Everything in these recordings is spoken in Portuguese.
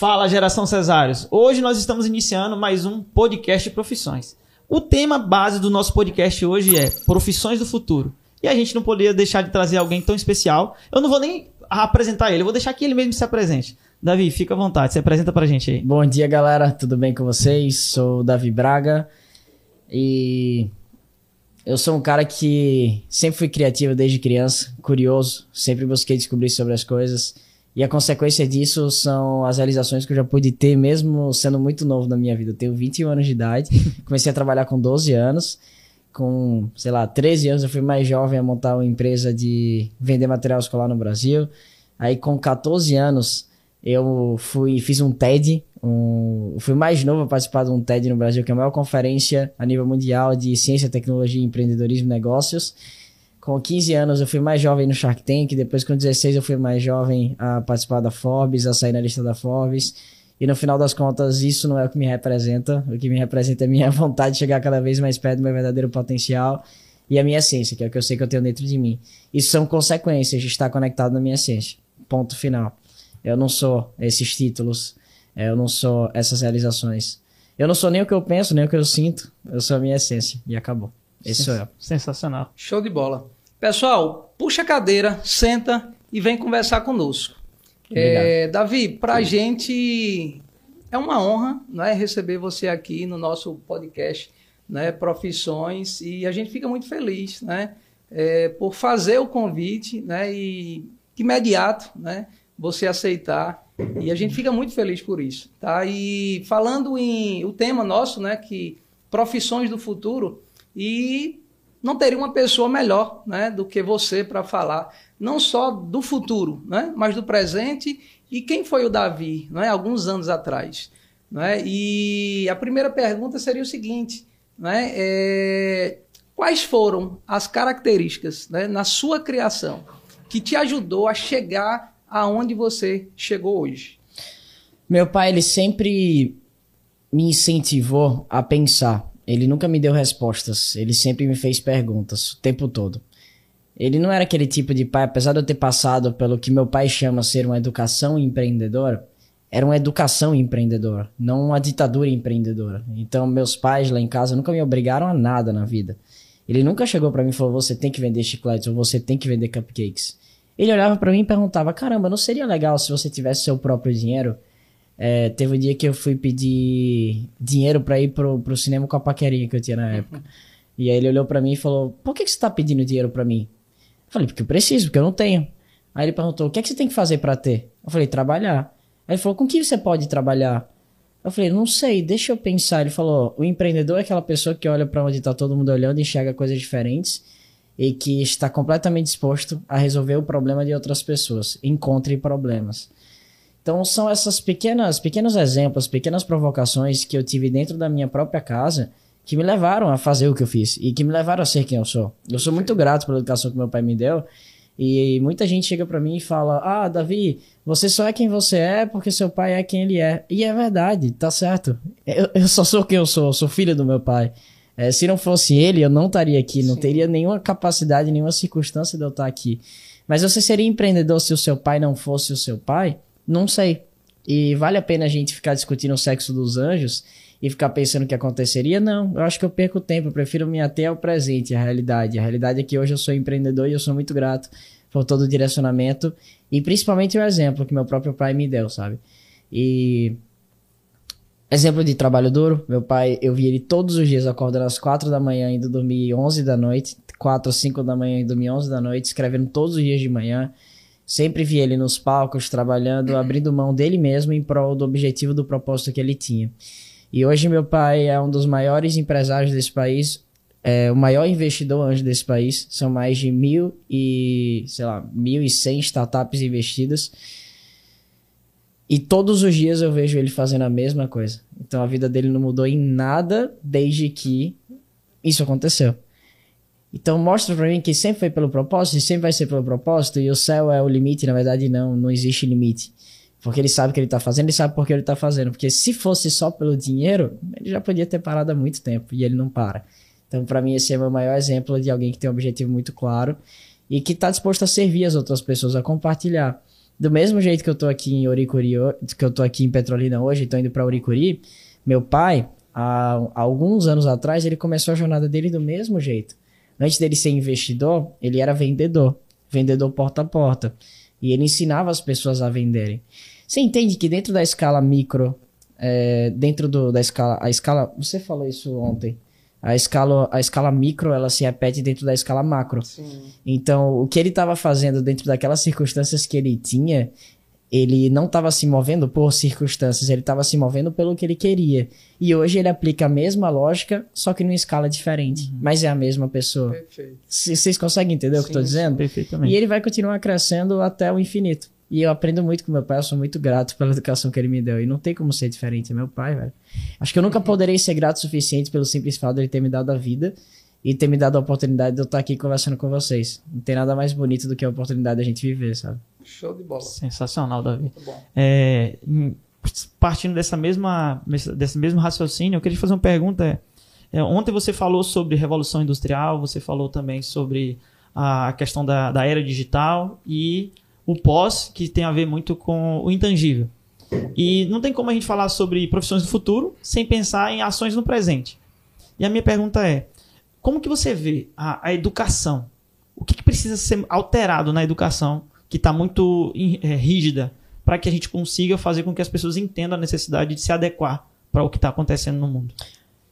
Fala, geração Cesários. Hoje nós estamos iniciando mais um podcast de profissões. O tema base do nosso podcast hoje é Profissões do Futuro. E a gente não poderia deixar de trazer alguém tão especial. Eu não vou nem apresentar ele, eu vou deixar que ele mesmo se apresente. Davi, fica à vontade, se apresenta pra gente aí. Bom dia, galera, tudo bem com vocês? Sou o Davi Braga e eu sou um cara que sempre fui criativo desde criança, curioso, sempre busquei descobrir sobre as coisas. E a consequência disso são as realizações que eu já pude ter, mesmo sendo muito novo na minha vida. Eu tenho 21 anos de idade, comecei a trabalhar com 12 anos. Com, sei lá, 13 anos eu fui mais jovem a montar uma empresa de vender material escolar no Brasil. Aí com 14 anos eu fui fiz um TED, um, fui mais novo a participar de um TED no Brasil, que é a maior conferência a nível mundial de ciência, tecnologia, empreendedorismo e negócios. Com 15 anos eu fui mais jovem no Shark Tank, depois com 16 eu fui mais jovem a participar da Forbes, a sair na lista da Forbes. E no final das contas, isso não é o que me representa. O que me representa é a minha vontade de chegar cada vez mais perto do meu verdadeiro potencial e a minha essência, que é o que eu sei que eu tenho dentro de mim. Isso são consequências de estar conectado na minha essência. Ponto final. Eu não sou esses títulos, eu não sou essas realizações. Eu não sou nem o que eu penso, nem o que eu sinto. Eu sou a minha essência. E acabou. Sou eu. Sensacional. Show de bola. Pessoal, puxa a cadeira, senta e vem conversar conosco. É, Davi, para a gente é uma honra né, receber você aqui no nosso podcast né, Profissões e a gente fica muito feliz né, é, por fazer o convite né, e de imediato né, você aceitar e a gente fica muito feliz por isso. Tá? E falando em o tema nosso, né, que profissões do futuro, e não teria uma pessoa melhor né, do que você para falar não só do futuro, né, mas do presente e quem foi o Davi, né, alguns anos atrás. Né? E a primeira pergunta seria o seguinte: né, é, quais foram as características né, na sua criação que te ajudou a chegar aonde você chegou hoje? Meu pai, ele sempre me incentivou a pensar. Ele nunca me deu respostas, ele sempre me fez perguntas o tempo todo. Ele não era aquele tipo de pai, apesar de eu ter passado pelo que meu pai chama ser uma educação empreendedora, era uma educação empreendedora, não uma ditadura empreendedora. Então, meus pais lá em casa nunca me obrigaram a nada na vida. Ele nunca chegou para mim e falou: você tem que vender chicletes ou você tem que vender cupcakes. Ele olhava para mim e perguntava: caramba, não seria legal se você tivesse seu próprio dinheiro? É, teve um dia que eu fui pedir dinheiro para ir pro, pro cinema com a paquerinha que eu tinha na época. E aí ele olhou para mim e falou: Por que, que você tá pedindo dinheiro para mim? Eu falei: Porque eu preciso, porque eu não tenho. Aí ele perguntou: O que é que você tem que fazer para ter? Eu falei: Trabalhar. Aí ele falou: Com que você pode trabalhar? Eu falei: Não sei, deixa eu pensar. Ele falou: O empreendedor é aquela pessoa que olha para onde tá todo mundo olhando e enxerga coisas diferentes e que está completamente disposto a resolver o problema de outras pessoas. Encontre problemas. Então são essas pequenas, pequenos exemplos, pequenas provocações que eu tive dentro da minha própria casa que me levaram a fazer o que eu fiz e que me levaram a ser quem eu sou. Eu sou muito grato pela educação que meu pai me deu. E muita gente chega para mim e fala: "Ah, Davi, você só é quem você é porque seu pai é quem ele é". E é verdade, tá certo. Eu, eu só sou quem eu sou, eu sou filho do meu pai. É, se não fosse ele, eu não estaria aqui, não Sim. teria nenhuma capacidade, nenhuma circunstância de eu estar aqui. Mas você seria empreendedor se o seu pai não fosse o seu pai? Não sei. E vale a pena a gente ficar discutindo o sexo dos anjos e ficar pensando o que aconteceria? Não, eu acho que eu perco tempo, eu prefiro me ater ao presente, à realidade. A realidade é que hoje eu sou empreendedor e eu sou muito grato por todo o direcionamento e principalmente o exemplo que meu próprio pai me deu, sabe? E exemplo de trabalho duro, meu pai, eu vi ele todos os dias acordando às quatro da manhã indo dormir 11 da noite, quatro ou cinco da manhã e dormir 11 da noite, escrevendo todos os dias de manhã Sempre vi ele nos palcos, trabalhando, abrindo mão dele mesmo em prol do objetivo do propósito que ele tinha. E hoje meu pai é um dos maiores empresários desse país, é o maior investidor anjo desse país. São mais de mil e, sei lá, mil e cem startups investidas. E todos os dias eu vejo ele fazendo a mesma coisa. Então a vida dele não mudou em nada desde que isso aconteceu. Então mostra para mim que sempre foi pelo propósito e sempre vai ser pelo propósito e o céu é o limite, na verdade não, não existe limite. Porque ele sabe o que ele tá fazendo e sabe por que ele tá fazendo. Porque se fosse só pelo dinheiro, ele já podia ter parado há muito tempo e ele não para. Então para mim esse é o meu maior exemplo de alguém que tem um objetivo muito claro e que está disposto a servir as outras pessoas, a compartilhar. Do mesmo jeito que eu tô aqui em Oricuri, que eu tô aqui em Petrolina hoje, tô indo para Oricuri, meu pai, há alguns anos atrás, ele começou a jornada dele do mesmo jeito. Antes dele ser investidor, ele era vendedor, vendedor porta a porta. E ele ensinava as pessoas a venderem. Você entende que dentro da escala micro, é, dentro do, da escala, a escala, você falou isso ontem, a escala, a escala micro, ela se repete dentro da escala macro. Sim. Então, o que ele estava fazendo dentro daquelas circunstâncias que ele tinha, ele não estava se movendo por circunstâncias, ele estava se movendo pelo que ele queria. E hoje ele aplica a mesma lógica, só que numa escala diferente. Uhum. Mas é a mesma pessoa. Perfeito. Vocês conseguem entender sim, o que eu estou dizendo? Perfeitamente. E ele vai continuar crescendo até o infinito. E eu aprendo muito com meu pai, eu sou muito grato pela educação que ele me deu. E não tem como ser diferente, é meu pai, velho. Acho que eu nunca poderei ser grato o suficiente pelo simples fato de ele ter me dado a vida e ter me dado a oportunidade de eu estar aqui conversando com vocês. Não tem nada mais bonito do que a oportunidade da gente viver, sabe? Show de bola. Sensacional, Davi. Muito bom. É, partindo dessa mesma, desse mesmo raciocínio, eu queria fazer uma pergunta. É, ontem você falou sobre revolução industrial, você falou também sobre a questão da, da era digital e o pós, que tem a ver muito com o intangível. E não tem como a gente falar sobre profissões do futuro sem pensar em ações no presente. E a minha pergunta é: como que você vê a, a educação? O que, que, precisa ser alterado na educação que está muito é, rígida para que a gente consiga fazer com que as pessoas entendam a necessidade de se adequar para o que está acontecendo no mundo?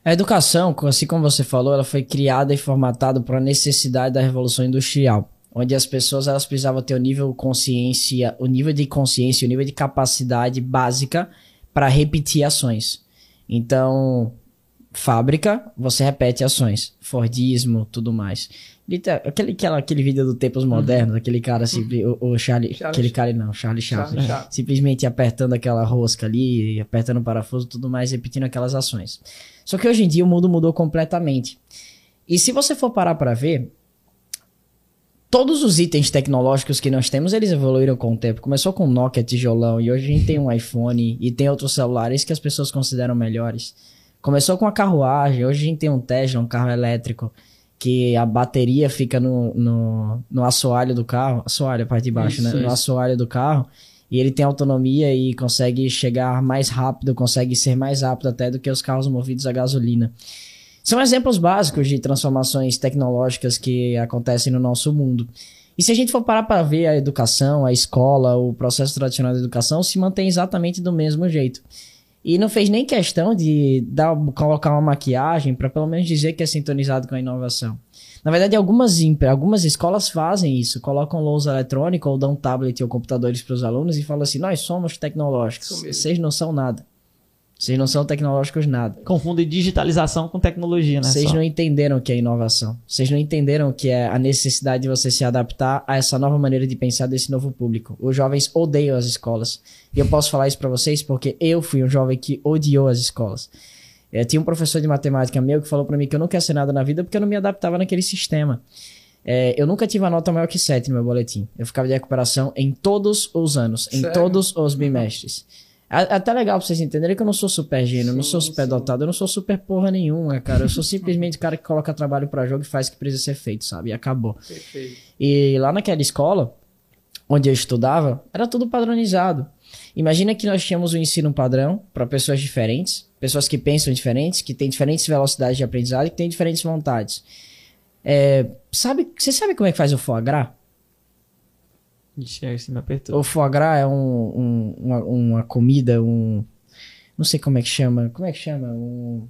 A educação, assim como você falou, ela foi criada e formatada para a necessidade da revolução industrial onde as pessoas elas precisavam ter o nível consciência, o nível de consciência, o nível de capacidade básica para repetir ações. Então, fábrica, você repete ações, Fordismo, tudo mais. Aquele, aquele, aquele vídeo do Tempos uhum. Modernos, uhum. aquele cara, simples, o, o Charlie, Charlie, aquele cara não, Charlie Chaplin, simplesmente apertando aquela rosca ali, apertando o parafuso, tudo mais, repetindo aquelas ações. Só que hoje em dia o mundo mudou completamente. E se você for parar para ver, todos os itens tecnológicos que nós temos, eles evoluíram com o tempo. Começou com Nokia, tijolão, e hoje a gente tem um iPhone e tem outros celulares que as pessoas consideram melhores. Começou com a carruagem, hoje a gente tem um Tesla, um carro elétrico, que a bateria fica no, no, no assoalho do carro, assoalho, a parte de baixo, isso, né? Isso. No assoalho do carro, e ele tem autonomia e consegue chegar mais rápido, consegue ser mais rápido até do que os carros movidos a gasolina. São exemplos básicos de transformações tecnológicas que acontecem no nosso mundo. E se a gente for parar para ver a educação, a escola, o processo tradicional da educação, se mantém exatamente do mesmo jeito. E não fez nem questão de dar, colocar uma maquiagem para pelo menos dizer que é sintonizado com a inovação. Na verdade, algumas, algumas escolas fazem isso, colocam lousa eletrônica ou dão tablet ou computadores para os alunos e falam assim: nós somos tecnológicos, vocês não são nada. Vocês não são tecnológicos nada. Confundem digitalização com tecnologia, né? Vocês não entenderam o que é inovação. Vocês não entenderam o que é a necessidade de você se adaptar a essa nova maneira de pensar desse novo público. Os jovens odeiam as escolas. E eu posso falar isso para vocês porque eu fui um jovem que odiou as escolas. Eu tinha um professor de matemática meu que falou para mim que eu não quero ser nada na vida porque eu não me adaptava naquele sistema. É, eu nunca tive uma nota maior que 7 no meu boletim. Eu ficava de recuperação em todos os anos, em Sério? todos os bimestres. É até legal pra vocês entenderem que eu não sou super gênio, eu não sou super sim. dotado, eu não sou super porra nenhuma, cara. Eu sou simplesmente o cara que coloca trabalho para jogo e faz o que precisa ser feito, sabe? E acabou. Perfeito. E lá naquela escola, onde eu estudava, era tudo padronizado. Imagina que nós tínhamos um ensino padrão para pessoas diferentes, pessoas que pensam diferentes, que têm diferentes velocidades de aprendizado e que têm diferentes vontades. É, sabe, você sabe como é que faz o foie gras? Ixi, aí me apertou. O foie gras é um, um, uma, uma, comida, um. Não sei como é que chama. Como é que chama? Um,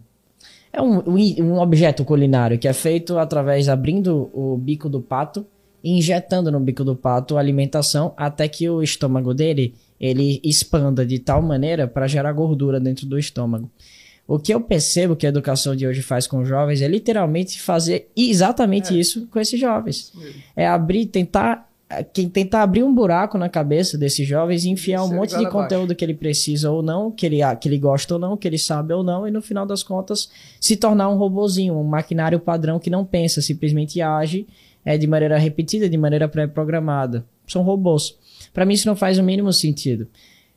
é um, um objeto culinário que é feito através abrindo o bico do pato e injetando no bico do pato a alimentação até que o estômago dele ele expanda de tal maneira para gerar gordura dentro do estômago. O que eu percebo que a educação de hoje faz com os jovens é literalmente fazer exatamente é. isso com esses jovens. É abrir, tentar quem tentar abrir um buraco na cabeça desses jovens e enfiar um monte de conteúdo que ele precisa ou não, que ele, que ele gosta ou não, que ele sabe ou não, e no final das contas se tornar um robozinho, um maquinário padrão que não pensa, simplesmente age é, de maneira repetida, de maneira pré-programada. São robôs. Para mim isso não faz o mínimo sentido.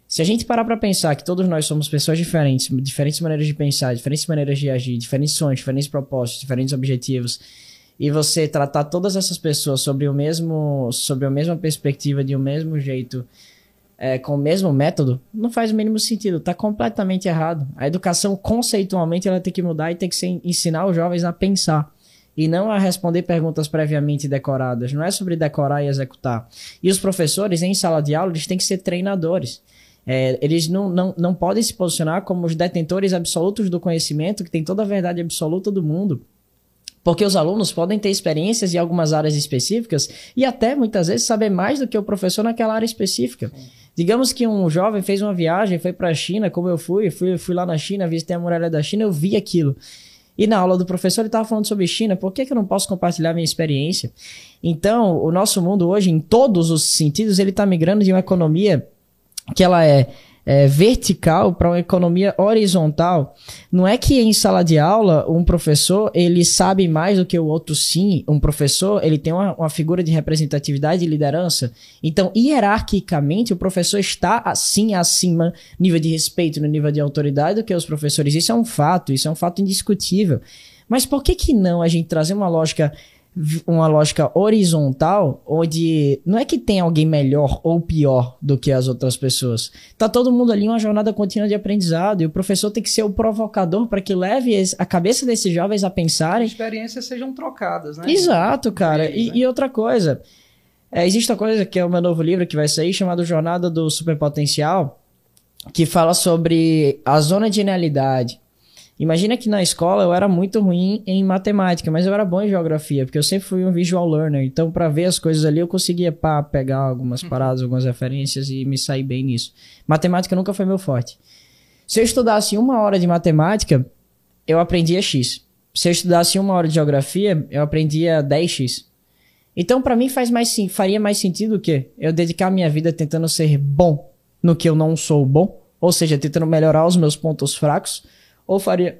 Se a gente parar para pensar que todos nós somos pessoas diferentes, diferentes maneiras de pensar, diferentes maneiras de agir, diferentes sonhos, diferentes propósitos, diferentes objetivos, e você tratar todas essas pessoas sobre o mesmo sobre a mesma perspectiva de um mesmo jeito é, com o mesmo método, não faz o mínimo sentido, está completamente errado. A educação, conceitualmente, ela tem que mudar e tem que ser, ensinar os jovens a pensar. E não a responder perguntas previamente decoradas. Não é sobre decorar e executar. E os professores, em sala de aula, eles têm que ser treinadores. É, eles não, não, não podem se posicionar como os detentores absolutos do conhecimento, que tem toda a verdade absoluta do mundo. Porque os alunos podem ter experiências em algumas áreas específicas e até muitas vezes saber mais do que o professor naquela área específica. Sim. Digamos que um jovem fez uma viagem, foi para a China, como eu fui, fui, fui lá na China, visitei a muralha da China, eu vi aquilo. E na aula do professor ele estava falando sobre China, por que, que eu não posso compartilhar minha experiência? Então, o nosso mundo hoje, em todos os sentidos, ele está migrando de uma economia que ela é é, vertical para uma economia horizontal. Não é que em sala de aula um professor ele sabe mais do que o outro sim. Um professor ele tem uma, uma figura de representatividade e liderança. Então, hierarquicamente, o professor está assim acima nível de respeito, no nível de autoridade do que os professores. Isso é um fato, isso é um fato indiscutível. Mas por que que não a gente trazer uma lógica uma lógica horizontal, onde não é que tem alguém melhor ou pior do que as outras pessoas. Tá todo mundo ali uma jornada contínua de aprendizado e o professor tem que ser o provocador para que leve a cabeça desses jovens a pensarem. As experiências sejam trocadas, né? Exato, cara. Eles, e, né? e, outra coisa, é, existe uma coisa que é o meu novo livro que vai sair chamado Jornada do Superpotencial, que fala sobre a zona de genialidade. Imagina que na escola eu era muito ruim em matemática, mas eu era bom em geografia, porque eu sempre fui um visual learner. Então, para ver as coisas ali, eu conseguia pá, pegar algumas uhum. paradas, algumas referências e me sair bem nisso. Matemática nunca foi meu forte. Se eu estudasse uma hora de matemática, eu aprendia X. Se eu estudasse uma hora de geografia, eu aprendia 10X. Então, para mim, faz mais faria mais sentido o quê? Eu dedicar minha vida tentando ser bom no que eu não sou bom, ou seja, tentando melhorar os meus pontos fracos ou faria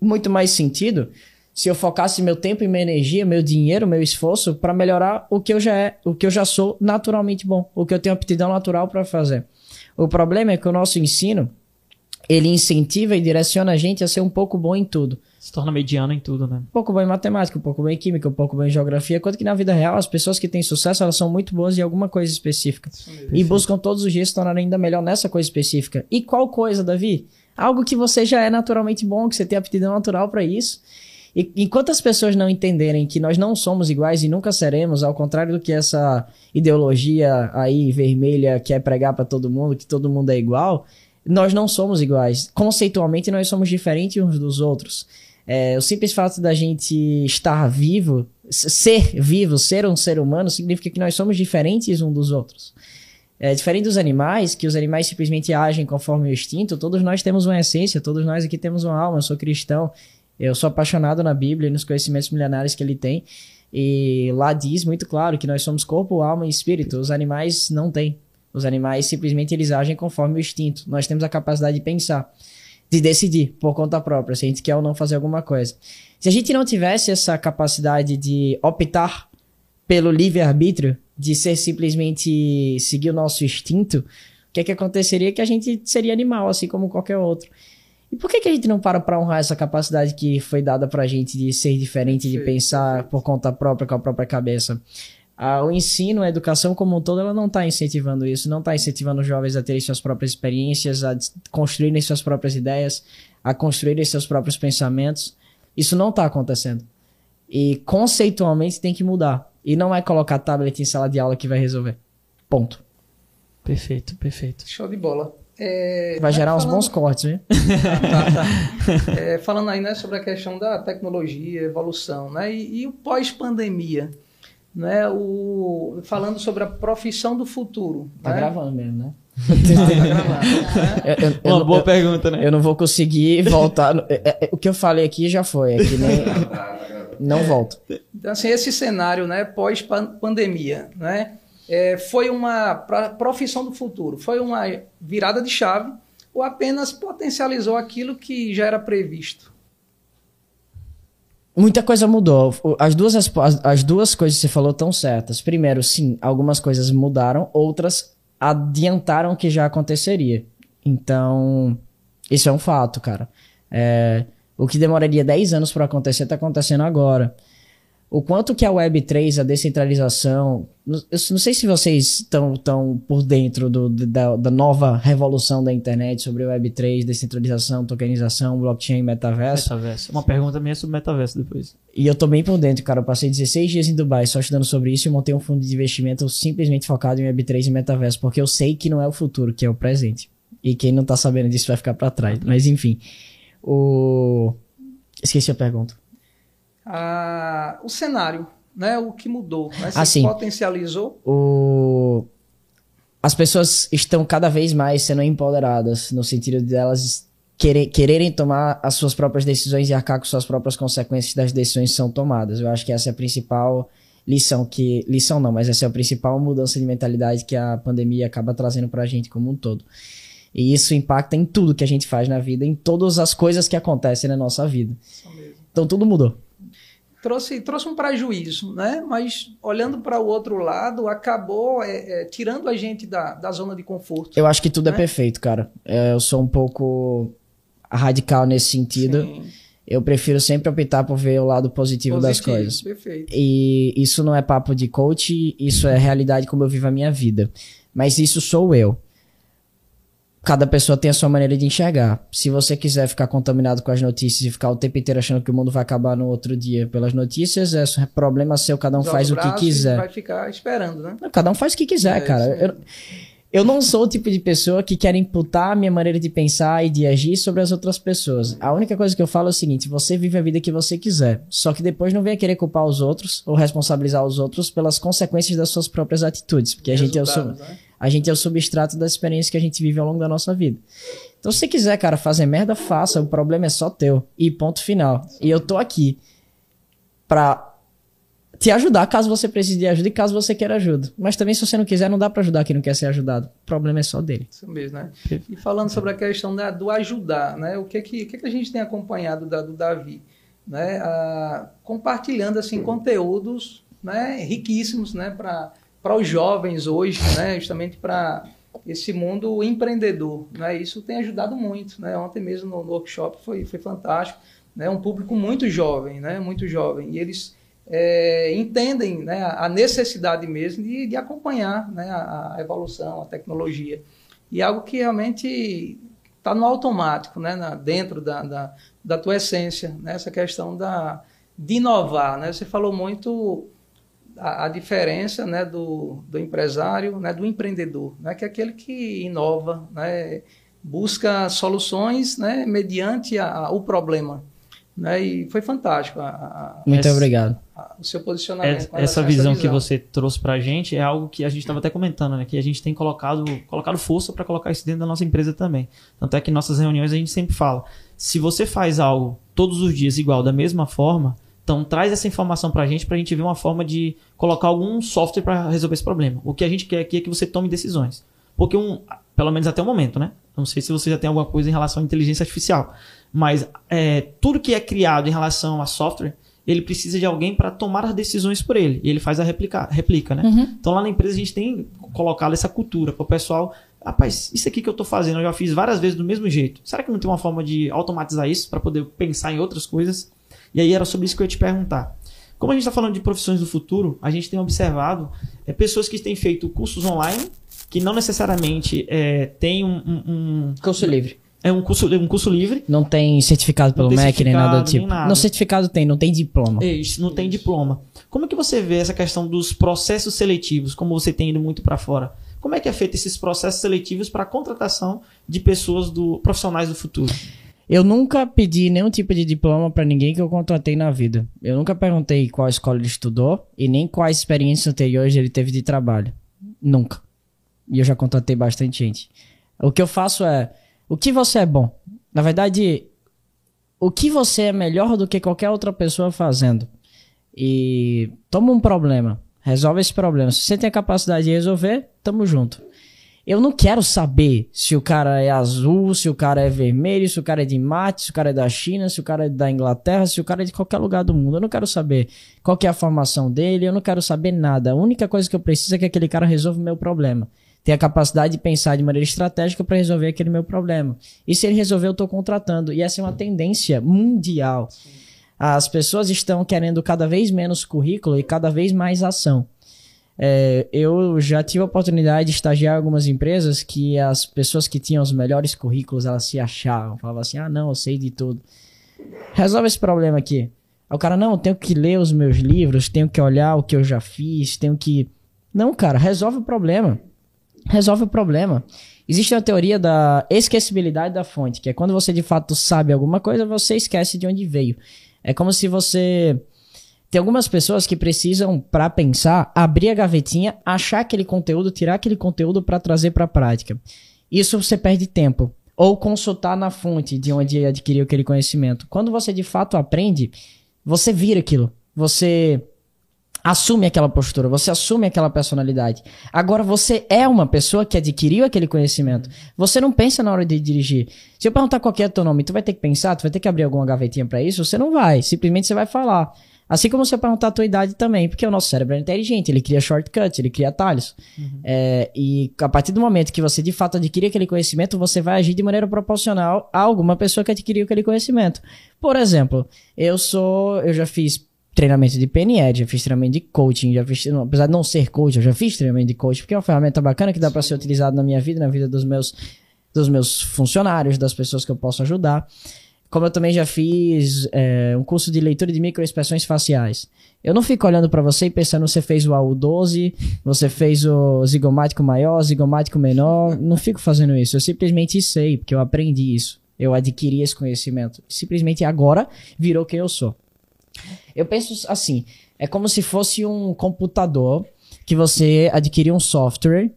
muito mais sentido se eu focasse meu tempo e minha energia, meu dinheiro, meu esforço para melhorar o que eu já é, o que eu já sou naturalmente bom, o que eu tenho aptidão natural para fazer. O problema é que o nosso ensino ele incentiva e direciona a gente a ser um pouco bom em tudo. Se torna mediano em tudo, né? Um pouco bom em matemática, um pouco bom em química, um pouco bom em geografia, quanto que na vida real as pessoas que têm sucesso, elas são muito boas em alguma coisa específica. e buscam todos os dias se tornar ainda melhor nessa coisa específica. E qual coisa, Davi? Algo que você já é naturalmente bom, que você tem aptidão natural para isso. E enquanto as pessoas não entenderem que nós não somos iguais e nunca seremos, ao contrário do que essa ideologia aí vermelha quer pregar para todo mundo, que todo mundo é igual, nós não somos iguais. Conceitualmente, nós somos diferentes uns dos outros. É, o simples fato da gente estar vivo, ser vivo, ser um ser humano, significa que nós somos diferentes uns dos outros. É, diferente dos animais, que os animais simplesmente agem conforme o instinto, todos nós temos uma essência, todos nós aqui temos uma alma. Eu sou cristão, eu sou apaixonado na Bíblia e nos conhecimentos milenares que ele tem. E lá diz muito claro que nós somos corpo, alma e espírito. Os animais não têm. Os animais simplesmente eles agem conforme o instinto. Nós temos a capacidade de pensar, de decidir por conta própria, se a gente quer ou não fazer alguma coisa. Se a gente não tivesse essa capacidade de optar pelo livre-arbítrio, de ser simplesmente seguir o nosso instinto, o que é que aconteceria? Que a gente seria animal, assim como qualquer outro. E por que, que a gente não para para honrar essa capacidade que foi dada pra gente de ser diferente, de Sim. pensar por conta própria, com a própria cabeça? Ah, o ensino, a educação como um todo, ela não está incentivando isso, não está incentivando os jovens a terem suas próprias experiências, a construírem suas próprias ideias, a construírem seus próprios pensamentos. Isso não está acontecendo. E conceitualmente tem que mudar. E não é colocar tablet em sala de aula que vai resolver. Ponto. Perfeito, perfeito. Show de bola. É, vai gerar falando... uns bons cortes, hein? tá, tá. É, falando aí né, sobre a questão da tecnologia, evolução, né? E, e o pós-pandemia, né? O, falando sobre a profissão do futuro. Tá né? gravando mesmo, né? Ah, tá gravando, né? eu, eu, Uma boa eu, pergunta, né? Eu não vou conseguir voltar. É, é, o que eu falei aqui já foi. É que nem... Não volto. Então, assim, esse cenário, né, pós-pandemia, né, é, foi uma profissão do futuro, foi uma virada de chave ou apenas potencializou aquilo que já era previsto? Muita coisa mudou. As duas, as, as duas coisas que você falou estão certas. Primeiro, sim, algumas coisas mudaram, outras adiantaram o que já aconteceria. Então, isso é um fato, cara. É, o que demoraria 10 anos para acontecer está acontecendo agora. o quanto que a Web3, a descentralização, eu não sei se vocês estão tão por dentro do, da, da, nova revolução da internet sobre Web3, descentralização, tokenização, blockchain, metaverso. Metaverso. Uma pergunta minha sobre metaverso depois. E eu tô bem por dentro, cara. Eu passei 16 dias em Dubai só estudando sobre isso e montei um fundo de investimento simplesmente focado em Web3 e metaverso, porque eu sei que não é o futuro, que é o presente. E quem não tá sabendo disso vai ficar para trás. Mas enfim. O. Esqueci a pergunta a, o cenário, né? O que mudou, né? Se assim, potencializou. O... As pessoas estão cada vez mais sendo empoderadas no sentido de elas querer, quererem tomar as suas próprias decisões e arcar com suas próprias consequências das decisões que são tomadas. Eu acho que essa é a principal lição que lição não, mas essa é a principal mudança de mentalidade que a pandemia acaba trazendo para a gente como um todo. E isso impacta em tudo que a gente faz na vida, em todas as coisas que acontecem na nossa vida. Então tudo mudou trouxe, trouxe um prejuízo, né? Mas olhando para o outro lado, acabou é, é, tirando a gente da, da zona de conforto. Eu acho que tudo é né? é perfeito, cara. É, eu sou um pouco radical nesse sentido. Sim. Eu prefiro sempre optar por ver o lado positivo, positivo das coisas. Perfeito. E isso não é papo de coach, isso é realidade como eu vivo a minha vida. Mas isso sou eu cada pessoa tem a sua maneira de enxergar. Se você quiser ficar contaminado com as notícias e ficar o tempo inteiro achando que o mundo vai acabar no outro dia pelas notícias, é problema seu, cada um Joga faz o que quiser. Vai ficar esperando, né? Cada um faz o que quiser, é, cara. Eu, eu não sou o tipo de pessoa que quer imputar a minha maneira de pensar e de agir sobre as outras pessoas. A única coisa que eu falo é o seguinte: você vive a vida que você quiser. Só que depois não venha querer culpar os outros ou responsabilizar os outros pelas consequências das suas próprias atitudes. Porque a gente é o. Né? A gente é o substrato da experiência que a gente vive ao longo da nossa vida. Então, se você quiser, cara, fazer merda, faça. O problema é só teu. E ponto final. E eu tô aqui pra te ajudar caso você precise de ajuda e caso você queira ajuda. Mas também, se você não quiser, não dá para ajudar quem não quer ser ajudado. O problema é só dele. Isso mesmo, né? E falando sobre a questão da, do ajudar, né? O que que, que, que a gente tem acompanhado da, do Davi? Né? Ah, compartilhando, assim, conteúdos né? riquíssimos, né? Para para os jovens hoje, né, justamente para esse mundo empreendedor. Né, isso tem ajudado muito. Né, ontem mesmo no, workshop foi, foi fantástico. Né, um público muito jovem, né, muito jovem. E eles é, entendem né, a necessidade mesmo de, de acompanhar né, a, a, evolução, a tecnologia. E algo que realmente está no automático, né, na, dentro da, da, da tua essência, né, essa questão da, de inovar. Né? Você falou muito a, a, diferença né, do, do empresário, né, do empreendedor, né, que é aquele que inova, né, busca soluções né, mediante a, a, o problema. Né, e foi fantástico. A, Muito essa, obrigado. o seu posicionamento. Essa, essa, visão, visão, que você trouxe para a gente é algo que a gente estava até comentando, né, que a gente tem colocado, colocado força para colocar isso dentro da nossa empresa também. Tanto é que em nossas reuniões a gente sempre fala: se você faz algo todos os dias igual, da mesma forma, então traz essa informação para a gente, para a gente ver uma forma de colocar algum software para resolver esse problema. O que a gente quer aqui é que você tome decisões. Porque um, pelo menos até o momento, né? Não sei se você já tem alguma coisa em relação à inteligência artificial, mas é, tudo que é criado em relação a software, ele precisa de alguém para tomar as decisões por ele. E ele faz a replica, replica né? Uhum. Então lá na empresa a gente tem colocado essa cultura para o pessoal. Rapaz, isso aqui que eu estou fazendo, eu já fiz várias vezes do mesmo jeito. Será que não tem uma forma de automatizar isso para poder pensar em outras coisas? E aí era sobre isso que eu ia te perguntar. Como a gente está falando de profissões do futuro, a gente tem observado é, pessoas que têm feito cursos online, que não necessariamente é, têm um, um, um, Curso livre. É um curso, um curso livre. Não tem certificado pelo MEC nem nada do tipo. Nada. Não, certificado tem, não tem diploma. Isso, não tem diploma. Como é que você vê essa questão dos processos seletivos, como você tem ido muito para fora? Como é que é feito esses processos seletivos para a contratação de pessoas do profissionais do futuro? Eu nunca pedi nenhum tipo de diploma para ninguém que eu contratei na vida. Eu nunca perguntei qual escola ele estudou e nem quais experiências anteriores ele teve de trabalho. Nunca. E eu já contratei bastante gente. O que eu faço é: o que você é bom? Na verdade, o que você é melhor do que qualquer outra pessoa fazendo? E toma um problema, resolve esse problema. Se você tem a capacidade de resolver, tamo junto. Eu não quero saber se o cara é azul, se o cara é vermelho, se o cara é de mate, se o cara é da China, se o cara é da Inglaterra, se o cara é de qualquer lugar do mundo. Eu não quero saber qual é a formação dele, eu não quero saber nada. A única coisa que eu preciso é que aquele cara resolva o meu problema. Tenha a capacidade de pensar de maneira estratégica para resolver aquele meu problema. E se ele resolver, eu estou contratando. E essa é uma tendência mundial. As pessoas estão querendo cada vez menos currículo e cada vez mais ação. É, eu já tive a oportunidade de estagiar em algumas empresas que as pessoas que tinham os melhores currículos, elas se achavam. Falavam assim, ah não, eu sei de tudo. Resolve esse problema aqui. Aí o cara, não, eu tenho que ler os meus livros, tenho que olhar o que eu já fiz, tenho que... Não, cara, resolve o problema. Resolve o problema. Existe a teoria da esquecibilidade da fonte, que é quando você de fato sabe alguma coisa, você esquece de onde veio. É como se você tem algumas pessoas que precisam, para pensar, abrir a gavetinha, achar aquele conteúdo, tirar aquele conteúdo para trazer para a prática. Isso você perde tempo. Ou consultar na fonte de onde adquiriu aquele conhecimento. Quando você de fato aprende, você vira aquilo. Você assume aquela postura, você assume aquela personalidade. Agora você é uma pessoa que adquiriu aquele conhecimento. Você não pensa na hora de dirigir. Se eu perguntar qual é o teu nome, tu vai ter que pensar, tu vai ter que abrir alguma gavetinha para isso, você não vai, simplesmente você vai falar. Assim como você perguntar a tua idade também, porque o nosso cérebro é inteligente, ele cria shortcuts, ele cria atalhos. Uhum. É, e a partir do momento que você de fato adquirir aquele conhecimento, você vai agir de maneira proporcional a alguma pessoa que adquiriu aquele conhecimento. Por exemplo, eu sou, eu já fiz treinamento de PNL, já fiz treinamento de coaching, já fiz, não, apesar de não ser coach, eu já fiz treinamento de coaching, porque é uma ferramenta bacana que dá para ser utilizada na minha vida, na vida dos meus, dos meus funcionários, das pessoas que eu posso ajudar. Como eu também já fiz é, um curso de leitura de microexpressões faciais. Eu não fico olhando para você e pensando você fez o AU12, você fez o zigomático maior, zigomático menor. Não fico fazendo isso. Eu simplesmente sei, porque eu aprendi isso. Eu adquiri esse conhecimento. Simplesmente agora virou quem eu sou. Eu penso assim: é como se fosse um computador que você adquiriu um software,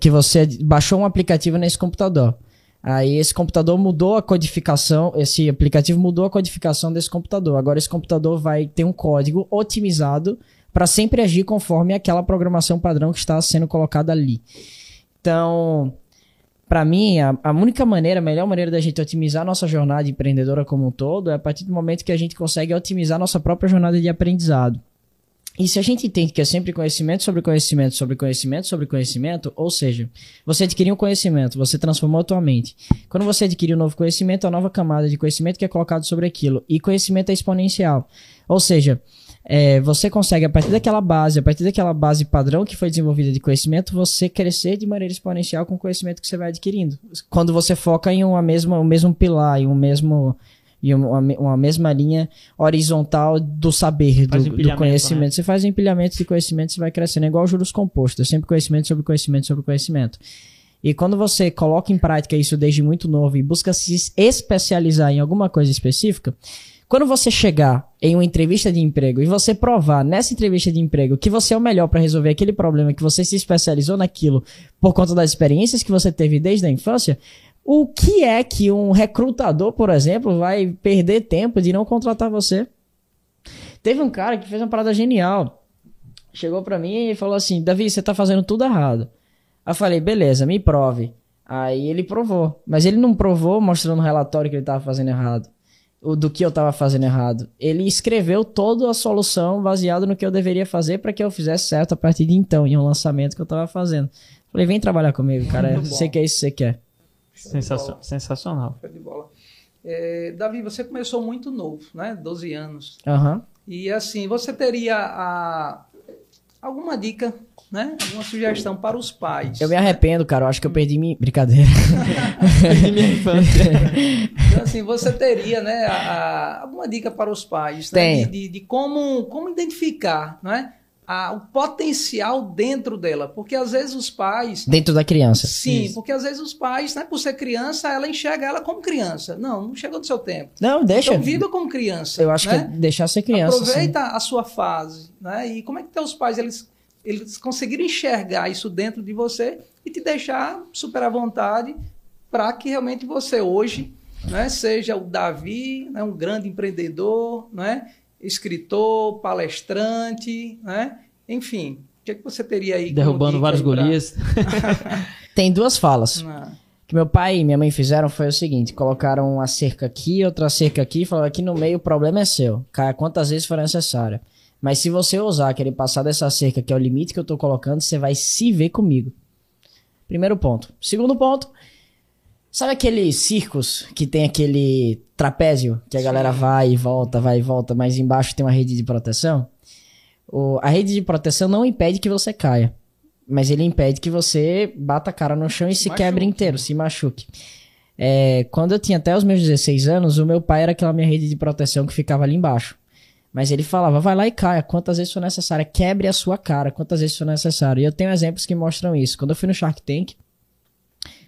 que você baixou um aplicativo nesse computador. Aí esse computador mudou a codificação, esse aplicativo mudou a codificação desse computador. Agora esse computador vai ter um código otimizado para sempre agir conforme aquela programação padrão que está sendo colocada ali. Então, para mim, a, a, única maneira, a melhor maneira da gente otimizar nossa jornada empreendedora como um todo é a partir do momento que a gente consegue otimizar nossa própria jornada de aprendizado. E se a gente entende que é sempre conhecimento sobre conhecimento, sobre conhecimento, sobre conhecimento, ou seja, você adquiriu um conhecimento, você transformou a tua mente. Quando você adquire um novo conhecimento, a nova camada de conhecimento que é colocado sobre aquilo. E conhecimento é exponencial. Ou seja, é, você consegue, a partir daquela base, a partir daquela base padrão que foi desenvolvida de conhecimento, você crescer de maneira exponencial com o conhecimento que você vai adquirindo. Quando você foca em uma mesma, um mesmo pilar, em um mesmo e uma, uma mesma linha horizontal do saber, do, do, conhecimento. Né? Você faz empilhamento de conhecimento, você vai crescendo. É igual juros compostos, é sempre conhecimento sobre conhecimento sobre conhecimento. E quando você coloca em prática isso desde muito novo e busca se especializar em alguma coisa específica, quando você chegar em uma entrevista de emprego e você provar nessa entrevista de emprego que você é o melhor para resolver aquele problema, que você se especializou naquilo por conta das experiências que você teve desde a infância, o que é que um recrutador, por exemplo, vai perder tempo de não contratar você? Teve um cara que fez uma parada genial. Chegou para mim e falou assim: Davi, você tá fazendo tudo errado. Aí eu falei: beleza, me prove. Aí ele provou. Mas ele não provou mostrando no relatório que ele tava fazendo errado. O do que eu tava fazendo errado. Ele escreveu toda a solução baseado no que eu deveria fazer para que eu fizesse certo a partir de então, em um lançamento que eu tava fazendo. Falei: vem trabalhar comigo, cara. Sei que é isso que você quer. Sensacional. sensacional. de bola. É, Davi, você começou muito novo, né? 12 anos. Uhum. E assim, você teria a, alguma dica, né? Alguma sugestão para os pais? Eu me arrependo, cara. Eu acho que eu perdi minha. Brincadeira. perdi minha infância. então, assim, você teria, né? A, alguma dica para os pais, né? Tem. De, de, de, como, como identificar, não é? A, o potencial dentro dela. Porque às vezes os pais. Dentro da criança. Sim, Isso. porque às vezes os pais, né, por ser criança, ela enxerga ela como criança. Não, não chegou do seu tempo. Não, deixa. Então, viva como criança. Eu acho né? que deixar ser criança. Aproveita sim. a sua fase. Né? E como é que teus pais eles, eles conseguiram enxergar isso dentro de você e te deixar super à vontade para que realmente você hoje né, seja o Davi, né, um grande empreendedor, né, escritor, palestrante, né? Enfim, o que, é que você teria aí? Derrubando vários golias. Tem duas falas. Não. que meu pai e minha mãe fizeram foi o seguinte: colocaram uma cerca aqui, outra cerca aqui, e falaram aqui no meio o problema é seu. Caia quantas vezes for necessário. Mas se você usar querer passar dessa cerca, que é o limite que eu tô colocando, você vai se ver comigo. Primeiro ponto. Segundo ponto, Sabe aqueles circos que tem aquele trapézio que a galera vai e volta, vai e volta, mas embaixo tem uma rede de proteção? O, a rede de proteção não impede que você caia, mas ele impede que você bata a cara no chão e se, Machuque. quebre inteiro, se machuque. É, quando eu tinha até os meus 16 anos, o meu pai era aquela minha rede de proteção que ficava ali embaixo. Mas ele falava, vai lá e caia, quantas vezes for necessário, quebre a sua cara, quantas vezes for necessário. E eu tenho exemplos que mostram isso. Quando eu fui no Shark Tank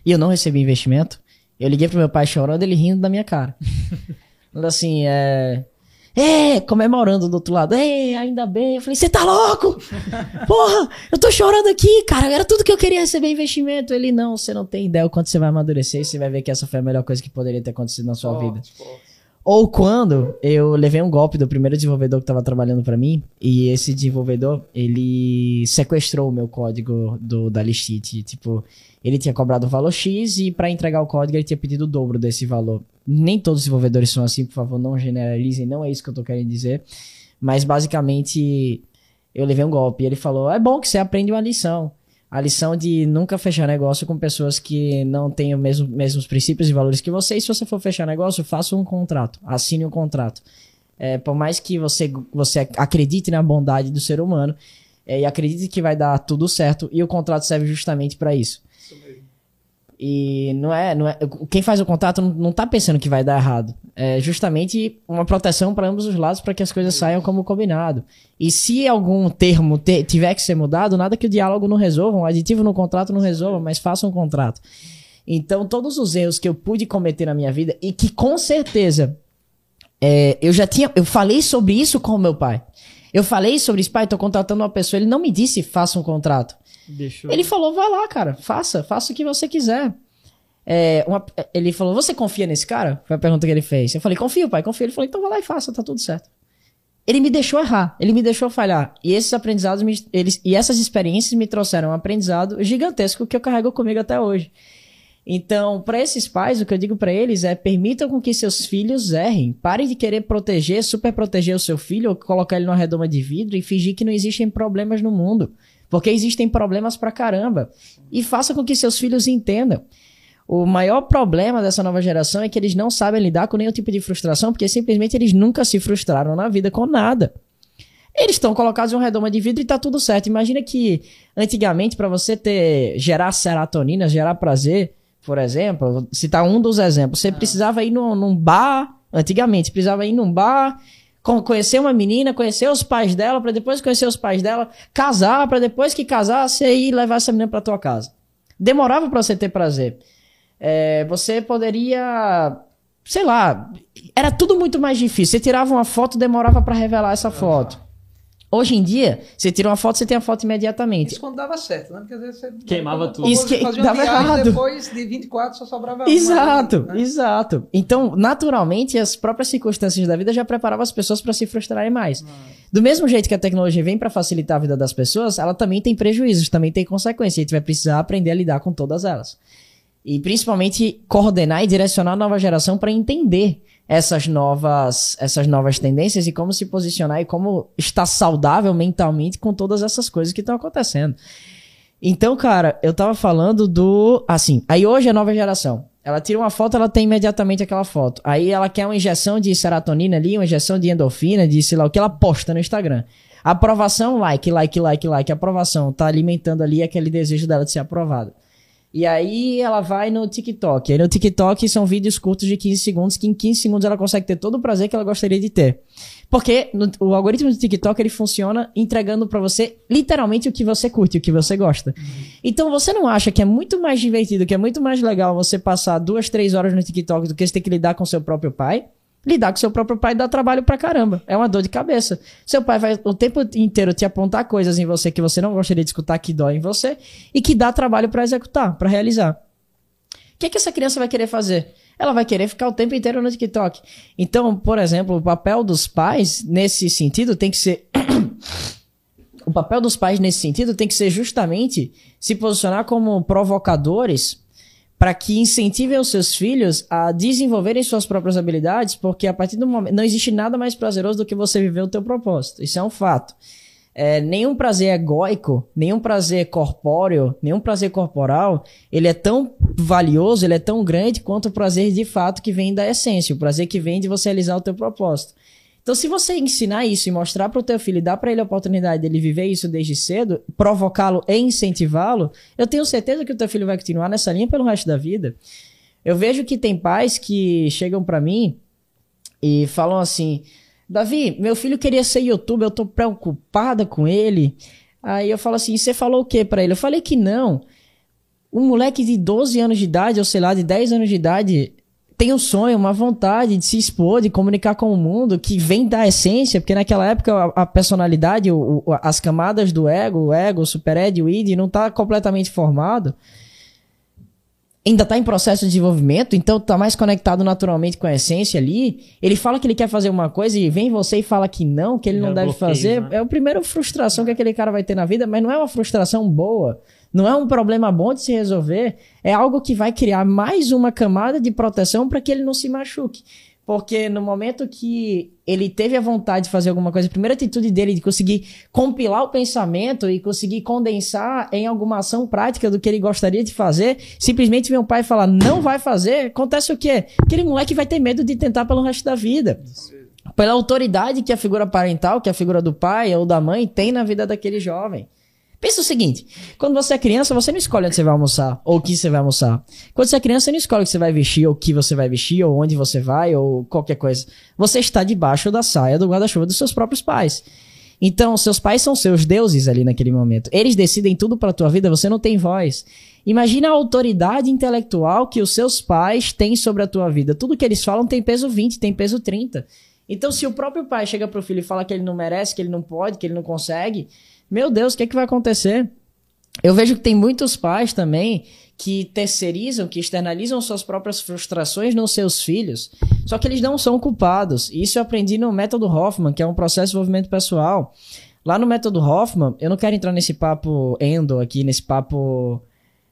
e eu não recebi investimento, eu liguei pro meu pai chorando, ele rindo da minha cara. Assim, é... É, comemorando do outro lado. É, ainda bem. Eu falei, você tá louco? Porra, eu tô chorando aqui, cara. Era tudo que eu queria receber investimento. Ele, não, você não tem ideia o quanto você vai amadurecer e você vai ver que essa foi a melhor coisa que poderia ter acontecido na sua vida. Forte, forte. Ou quando eu levei um golpe do primeiro desenvolvedor que estava trabalhando para mim, e esse desenvolvedor, ele sequestrou o meu código do, da Listit. Tipo, ele tinha cobrado o valor X e para entregar o código ele tinha pedido o dobro desse valor. Nem todos os desenvolvedores são assim, por favor, não generalizem, não é isso que eu tô querendo dizer. Mas basicamente, eu levei um golpe ele falou: é bom que você aprende uma lição. A lição de nunca fechar negócio com pessoas que não têm os mesmos, mesmos princípios e valores que você. E se você for fechar negócio, faça um contrato, assine um contrato. É, por mais que você, você acredite na bondade do ser humano é, e acredite que vai dar tudo certo, e o contrato serve justamente para isso. E não é, não é. Quem faz o contrato não, não tá pensando que vai dar errado. É justamente uma proteção para ambos os lados para que as coisas saiam como combinado. E se algum termo te- tiver que ser mudado, nada que o diálogo não resolva, um aditivo no contrato não resolva, mas faça um contrato. Então, todos os erros que eu pude cometer na minha vida e que com certeza é, eu já tinha. Eu falei sobre isso com meu pai. Eu falei sobre isso, pai, tô contratando uma pessoa. Ele não me disse faça um contrato. Deixou. Ele falou, vai lá, cara, faça, faça o que você quiser. É, uma- ele falou, você confia nesse cara? Foi a pergunta que ele fez. Eu falei, confio, pai, confio. Ele falou, então vai lá e faça, tá tudo certo. Ele me deixou errar, ele me deixou falhar. E esses aprendizados, me- eles, e essas experiências me trouxeram um aprendizado gigantesco que eu carrego comigo até hoje. Então, para esses pais, o que eu digo para eles é: permitam com que seus filhos errem. Parem de querer proteger, super proteger o seu filho, ou colocar ele numa redoma de vidro e fingir que não existem problemas no mundo. Porque existem problemas pra caramba. E faça com que seus filhos entendam. O maior problema dessa nova geração é que eles não sabem lidar com nenhum tipo de frustração, porque simplesmente eles nunca se frustraram na vida com nada. Eles estão colocados em uma redoma de vidro e tá tudo certo. Imagina que antigamente para você ter gerar serotonina, gerar prazer, por exemplo, vou citar um dos exemplos, você precisava ir num, num bar, antigamente, precisava ir num bar, con- conhecer uma menina, conhecer os pais dela, para depois conhecer os pais dela, casar, para depois que casar, você ir levar essa menina para tua casa. Demorava para você ter prazer. É, você poderia, sei lá, era tudo muito mais difícil. Você tirava uma foto, demorava para revelar essa foto. Hoje em dia, você tira uma foto, você tem a foto imediatamente. Isso quando dava certo, né? Porque às vezes você Queimava tudo. Você Isso que- fazia uma dava viagem, errado. Depois de 24 só sobrava uma, Exato, né? exato. Então, naturalmente, as próprias circunstâncias da vida já preparavam as pessoas para se frustrarem mais. Do mesmo jeito que a tecnologia vem para facilitar a vida das pessoas, ela também tem prejuízos, também tem consequências. A gente vai precisar aprender a lidar com todas elas. E principalmente coordenar e direcionar a nova geração para entender essas novas, essas novas tendências e como se posicionar e como estar saudável mentalmente com todas essas coisas que estão acontecendo. Então, cara, eu tava falando do. Assim, aí hoje a nova geração. Ela tira uma foto, ela tem imediatamente aquela foto. Aí ela quer uma injeção de serotonina ali, uma injeção de endorfina, de sei lá o que, ela posta no Instagram. Aprovação, like, like, like, like. Aprovação. Tá alimentando ali aquele desejo dela de ser aprovada. E aí ela vai no TikTok. Aí no TikTok são vídeos curtos de 15 segundos, que em 15 segundos ela consegue ter todo o prazer que ela gostaria de ter. Porque no- o algoritmo do TikTok ele funciona entregando pra você literalmente o que você curte, o que você gosta. Então você não acha que é muito mais divertido, que é muito mais legal você passar duas, três horas no TikTok do que você ter que lidar com seu próprio pai? Lidar com seu próprio pai dá trabalho pra caramba. É uma dor de cabeça. Seu pai vai o tempo inteiro te apontar coisas em você que você não gostaria de escutar, que dói em você, e que dá trabalho pra executar, pra realizar. O que, que essa criança vai querer fazer? Ela vai querer ficar o tempo inteiro no TikTok. Então, por exemplo, o papel dos pais nesse sentido tem que ser. o papel dos pais nesse sentido tem que ser justamente se posicionar como provocadores para que incentivem os seus filhos a desenvolverem suas próprias habilidades, porque a partir do momento não existe nada mais prazeroso do que você viver o teu propósito. Isso é um fato. é, nenhum prazer egóico, nenhum prazer corpóreo, nenhum prazer corporal, ele é tão valioso, ele é tão grande quanto o prazer de fato que vem da essência, o prazer que vem de você realizar o teu propósito. Então, se você ensinar isso e mostrar para o teu filho, dar para ele a oportunidade dele viver isso desde cedo, provocá-lo e incentivá-lo, eu tenho certeza que o teu filho vai continuar nessa linha pelo resto da vida. Eu vejo que tem pais que chegam para mim e falam assim: Davi, meu filho queria ser youtuber, eu tô preocupada com ele. Aí eu falo assim: você falou o que para ele? Eu falei que não. Um moleque de 12 anos de idade, ou sei lá, de 10 anos de idade, tem um sonho, uma vontade de se expor, de comunicar com o mundo, que vem da essência, porque naquela época a, a personalidade, o, o, as camadas do ego, o ego, o supered, o id, não tá completamente formado ainda está em processo de desenvolvimento, então está mais conectado naturalmente com a essência ali. Ele fala que ele quer fazer uma coisa e vem você e fala que não, que ele não, não deve bloqueio, fazer. Né? É a primeira frustração que aquele cara vai ter na vida, mas não é uma frustração boa. Não é um problema bom de se resolver. É algo que vai criar mais uma camada de proteção para que ele não se machuque. Porque no momento que ele teve a vontade de fazer alguma coisa, a primeira atitude dele de conseguir compilar o pensamento e conseguir condensar em alguma ação prática do que ele gostaria de fazer, simplesmente o pai falar não vai fazer, acontece o quê? Aquele moleque vai ter medo de tentar pelo resto da vida. Pela autoridade que a figura parental, que a figura do pai ou da mãe tem na vida daquele jovem. Pensa o seguinte: quando você é criança, você não escolhe onde você vai almoçar ou o que você vai almoçar. Quando você é criança, você não escolhe o que você vai vestir, ou o que você vai vestir, ou onde você vai, ou qualquer coisa. Você está debaixo da saia do guarda-chuva dos seus próprios pais. Então, seus pais são seus deuses ali naquele momento. Eles decidem tudo para tua vida, você não tem voz. Imagina a autoridade intelectual que os seus pais têm sobre a tua vida. Tudo que eles falam tem peso 20, tem peso 30. Então, se o próprio pai chega pro filho e fala que ele não merece, que ele não pode, que ele não consegue, meu Deus, o que, é que vai acontecer? Eu vejo que tem muitos pais também que terceirizam, que externalizam suas próprias frustrações nos seus filhos, só que eles não são culpados. Isso eu aprendi no método Hoffman, que é um processo de desenvolvimento pessoal. Lá no método Hoffman, eu não quero entrar nesse papo endo aqui, nesse papo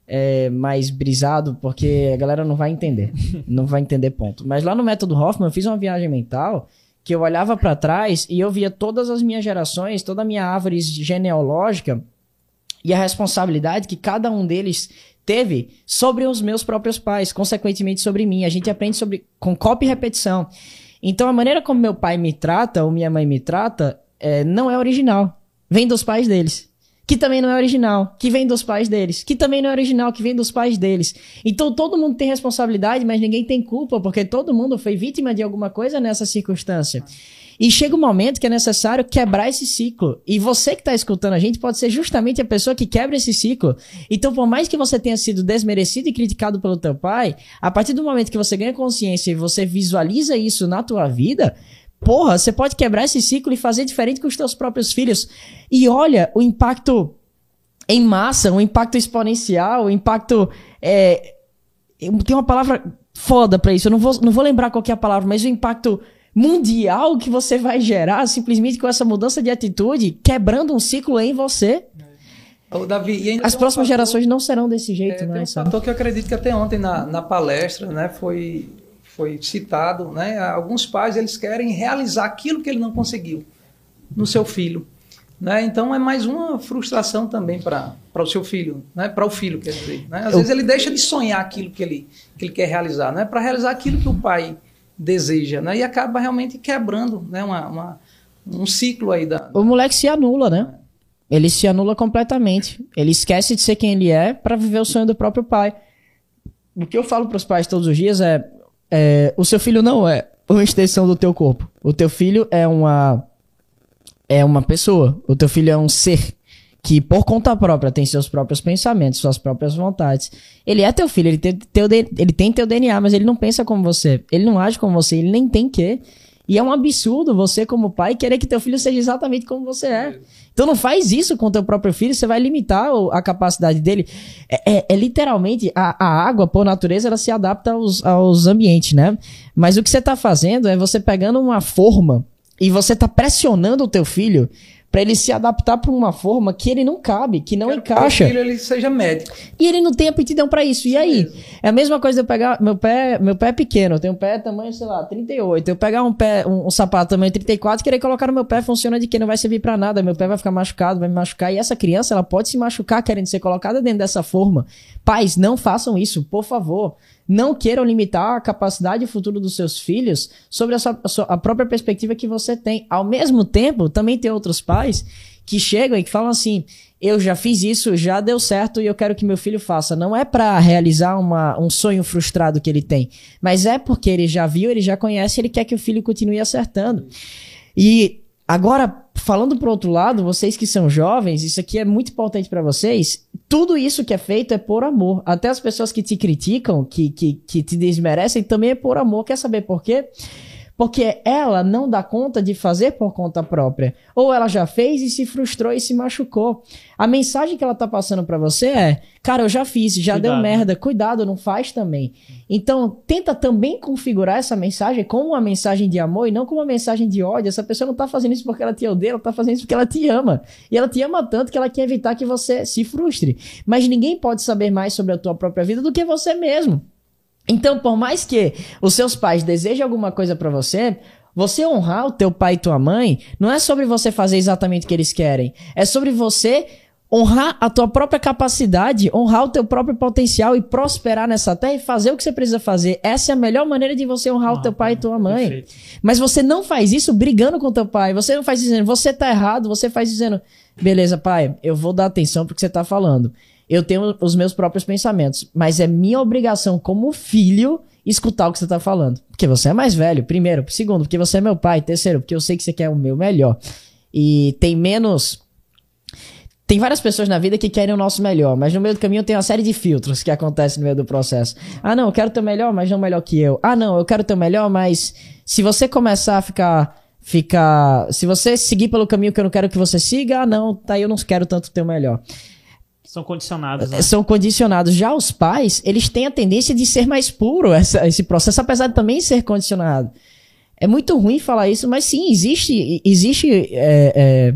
é, mais brisado, porque a galera não vai entender. não vai entender ponto. Mas lá no método Hoffman, eu fiz uma viagem mental que eu olhava para trás e eu via todas as minhas gerações, toda a minha árvore genealógica e a responsabilidade que cada um deles teve sobre os meus próprios pais, consequentemente sobre mim. A gente aprende sobre com cópia e repetição. Então a maneira como meu pai me trata ou minha mãe me trata é, não é original, vem dos pais deles que também não é original, que vem dos pais deles, que também não é original, que vem dos pais deles. Então todo mundo tem responsabilidade, mas ninguém tem culpa, porque todo mundo foi vítima de alguma coisa nessa circunstância. E chega um momento que é necessário quebrar esse ciclo. E você que está escutando a gente pode ser justamente a pessoa que quebra esse ciclo. Então, por mais que você tenha sido desmerecido e criticado pelo teu pai, a partir do momento que você ganha consciência e você visualiza isso na tua vida, Porra, você pode quebrar esse ciclo e fazer diferente com os teus próprios filhos. E olha o impacto em massa, o impacto exponencial, o impacto. É, tem uma palavra foda pra isso, eu não vou, não vou lembrar qual é a palavra, mas o impacto mundial que você vai gerar simplesmente com essa mudança de atitude, quebrando um ciclo em você. Ô, Davi, As próximas fator, gerações não serão desse jeito, é, mais. Tem um fator que eu acredito que até ontem na, na palestra, né, foi foi citado, né? Alguns pais eles querem realizar aquilo que ele não conseguiu no seu filho, né? Então é mais uma frustração também para para o seu filho, né? Para o filho, quer dizer, né? Às Eu... vezes ele deixa de sonhar aquilo que ele que ele quer realizar, né? Para realizar aquilo que o pai deseja, né? E acaba realmente quebrando, né? Uma, uma um ciclo aí da. O moleque se anula, né? Ele se anula completamente. Ele esquece de ser quem ele é para viver o sonho do próprio pai. O que eu falo para os pais todos os dias é é, o seu filho não é uma extensão do teu corpo. O teu filho é uma é uma pessoa. O teu filho é um ser que por conta própria tem seus próprios pensamentos, suas próprias vontades. Ele é teu filho, ele tem teu, ele tem teu DNA, mas ele não pensa como você. Ele não age como você, ele nem tem que. E é um absurdo você, como pai, querer que teu filho seja exatamente como você é. Então não faz isso com teu próprio filho, você vai limitar a capacidade dele. É, é, é literalmente, a, a, água, por natureza, ela se adapta aos, aos ambientes, né? Mas o que você está fazendo é você pegando uma forma e você está pressionando o teu filho para ele se adaptar para uma forma que ele não cabe, que não Quero encaixa. Que ele seja médico. E ele não tem aptidão para isso. E aí? É a mesma coisa de eu pegar meu pé, meu pé é pequeno, eu tenho um pé tamanho, sei lá, 38. Eu pegar um pé, um, um sapato tamanho 34 e querer colocar no meu pé funciona de que não vai servir para nada, meu pé vai ficar machucado, vai me machucar e essa criança ela pode se machucar querendo ser colocada dentro dessa forma. Pais, não façam isso, por favor. Não queiram limitar a capacidade e futuro dos seus filhos sobre a, sua, a, sua, a própria perspectiva que você tem. Ao mesmo tempo, também tem outros pais que chegam e que falam assim: eu já fiz isso, já deu certo e eu quero que meu filho faça. Não é para realizar uma, um sonho frustrado que ele tem, mas é porque ele já viu, ele já conhece, ele quer que o filho continue acertando. E agora, falando pro outro lado, vocês que são jovens, isso aqui é muito importante para vocês. Tudo isso que é feito é por amor. Até as pessoas que te criticam, que, que, que te desmerecem, também é por amor. Quer saber por quê? Porque ela não dá conta de fazer por conta própria. Ou ela já fez e se frustrou e se machucou. A mensagem que ela tá passando para você é: cara, eu já fiz, já Cuidado. deu merda, cuidado, não faz também. Então, tenta também configurar essa mensagem como uma mensagem de amor e não como uma mensagem de ódio. Essa pessoa não tá fazendo isso porque ela te odeia, ela tá fazendo isso porque ela te ama. E ela te ama tanto que ela quer evitar que você se frustre. Mas ninguém pode saber mais sobre a tua própria vida do que você mesmo. Então, por mais que os seus pais desejem alguma coisa para você, você honrar o teu pai e tua mãe não é sobre você fazer exatamente o que eles querem. É sobre você honrar a tua própria capacidade, honrar o teu próprio potencial e prosperar nessa terra e fazer o que você precisa fazer. Essa é a melhor maneira de você honrar o teu pai e tua mãe. Perfeito. Mas você não faz isso brigando com teu pai. Você não faz dizendo, você tá errado. Você faz dizendo, beleza, pai, eu vou dar atenção pro que você tá falando. Eu tenho os meus próprios pensamentos, mas é minha obrigação como filho escutar o que você tá falando. Porque você é mais velho, primeiro. Segundo, porque você é meu pai. Terceiro, porque eu sei que você quer o meu melhor. E tem menos. Tem várias pessoas na vida que querem o nosso melhor, mas no meio do caminho tem uma série de filtros que acontecem no meio do processo. Ah, não, eu quero teu melhor, mas não melhor que eu. Ah, não, eu quero teu melhor, mas se você começar a ficar. ficar se você seguir pelo caminho que eu não quero que você siga, ah, não, tá, eu não quero tanto teu melhor. São condicionados. Né? São condicionados. Já os pais, eles têm a tendência de ser mais puro essa, esse processo, apesar de também ser condicionado. É muito ruim falar isso, mas sim, existe, existe, é, é,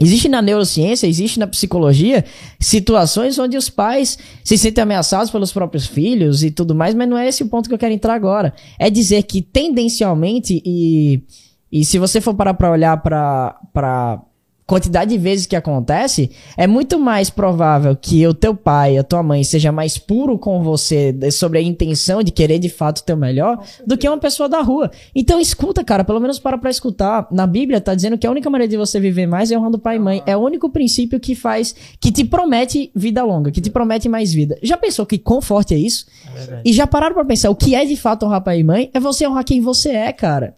existe na neurociência, existe na psicologia situações onde os pais se sentem ameaçados pelos próprios filhos e tudo mais, mas não é esse o ponto que eu quero entrar agora. É dizer que tendencialmente e, e se você for parar para olhar para quantidade de vezes que acontece, é muito mais provável que o teu pai, a tua mãe seja mais puro com você sobre a intenção de querer de fato o teu melhor do que uma pessoa da rua. Então escuta, cara, pelo menos para pra escutar. Na Bíblia tá dizendo que a única maneira de você viver mais é honrando pai e mãe. É o único princípio que faz, que te promete vida longa, que te promete mais vida. Já pensou que conforte é isso? É e já pararam pra pensar, o que é de fato honrar pai e mãe? É você honrar quem você é, cara.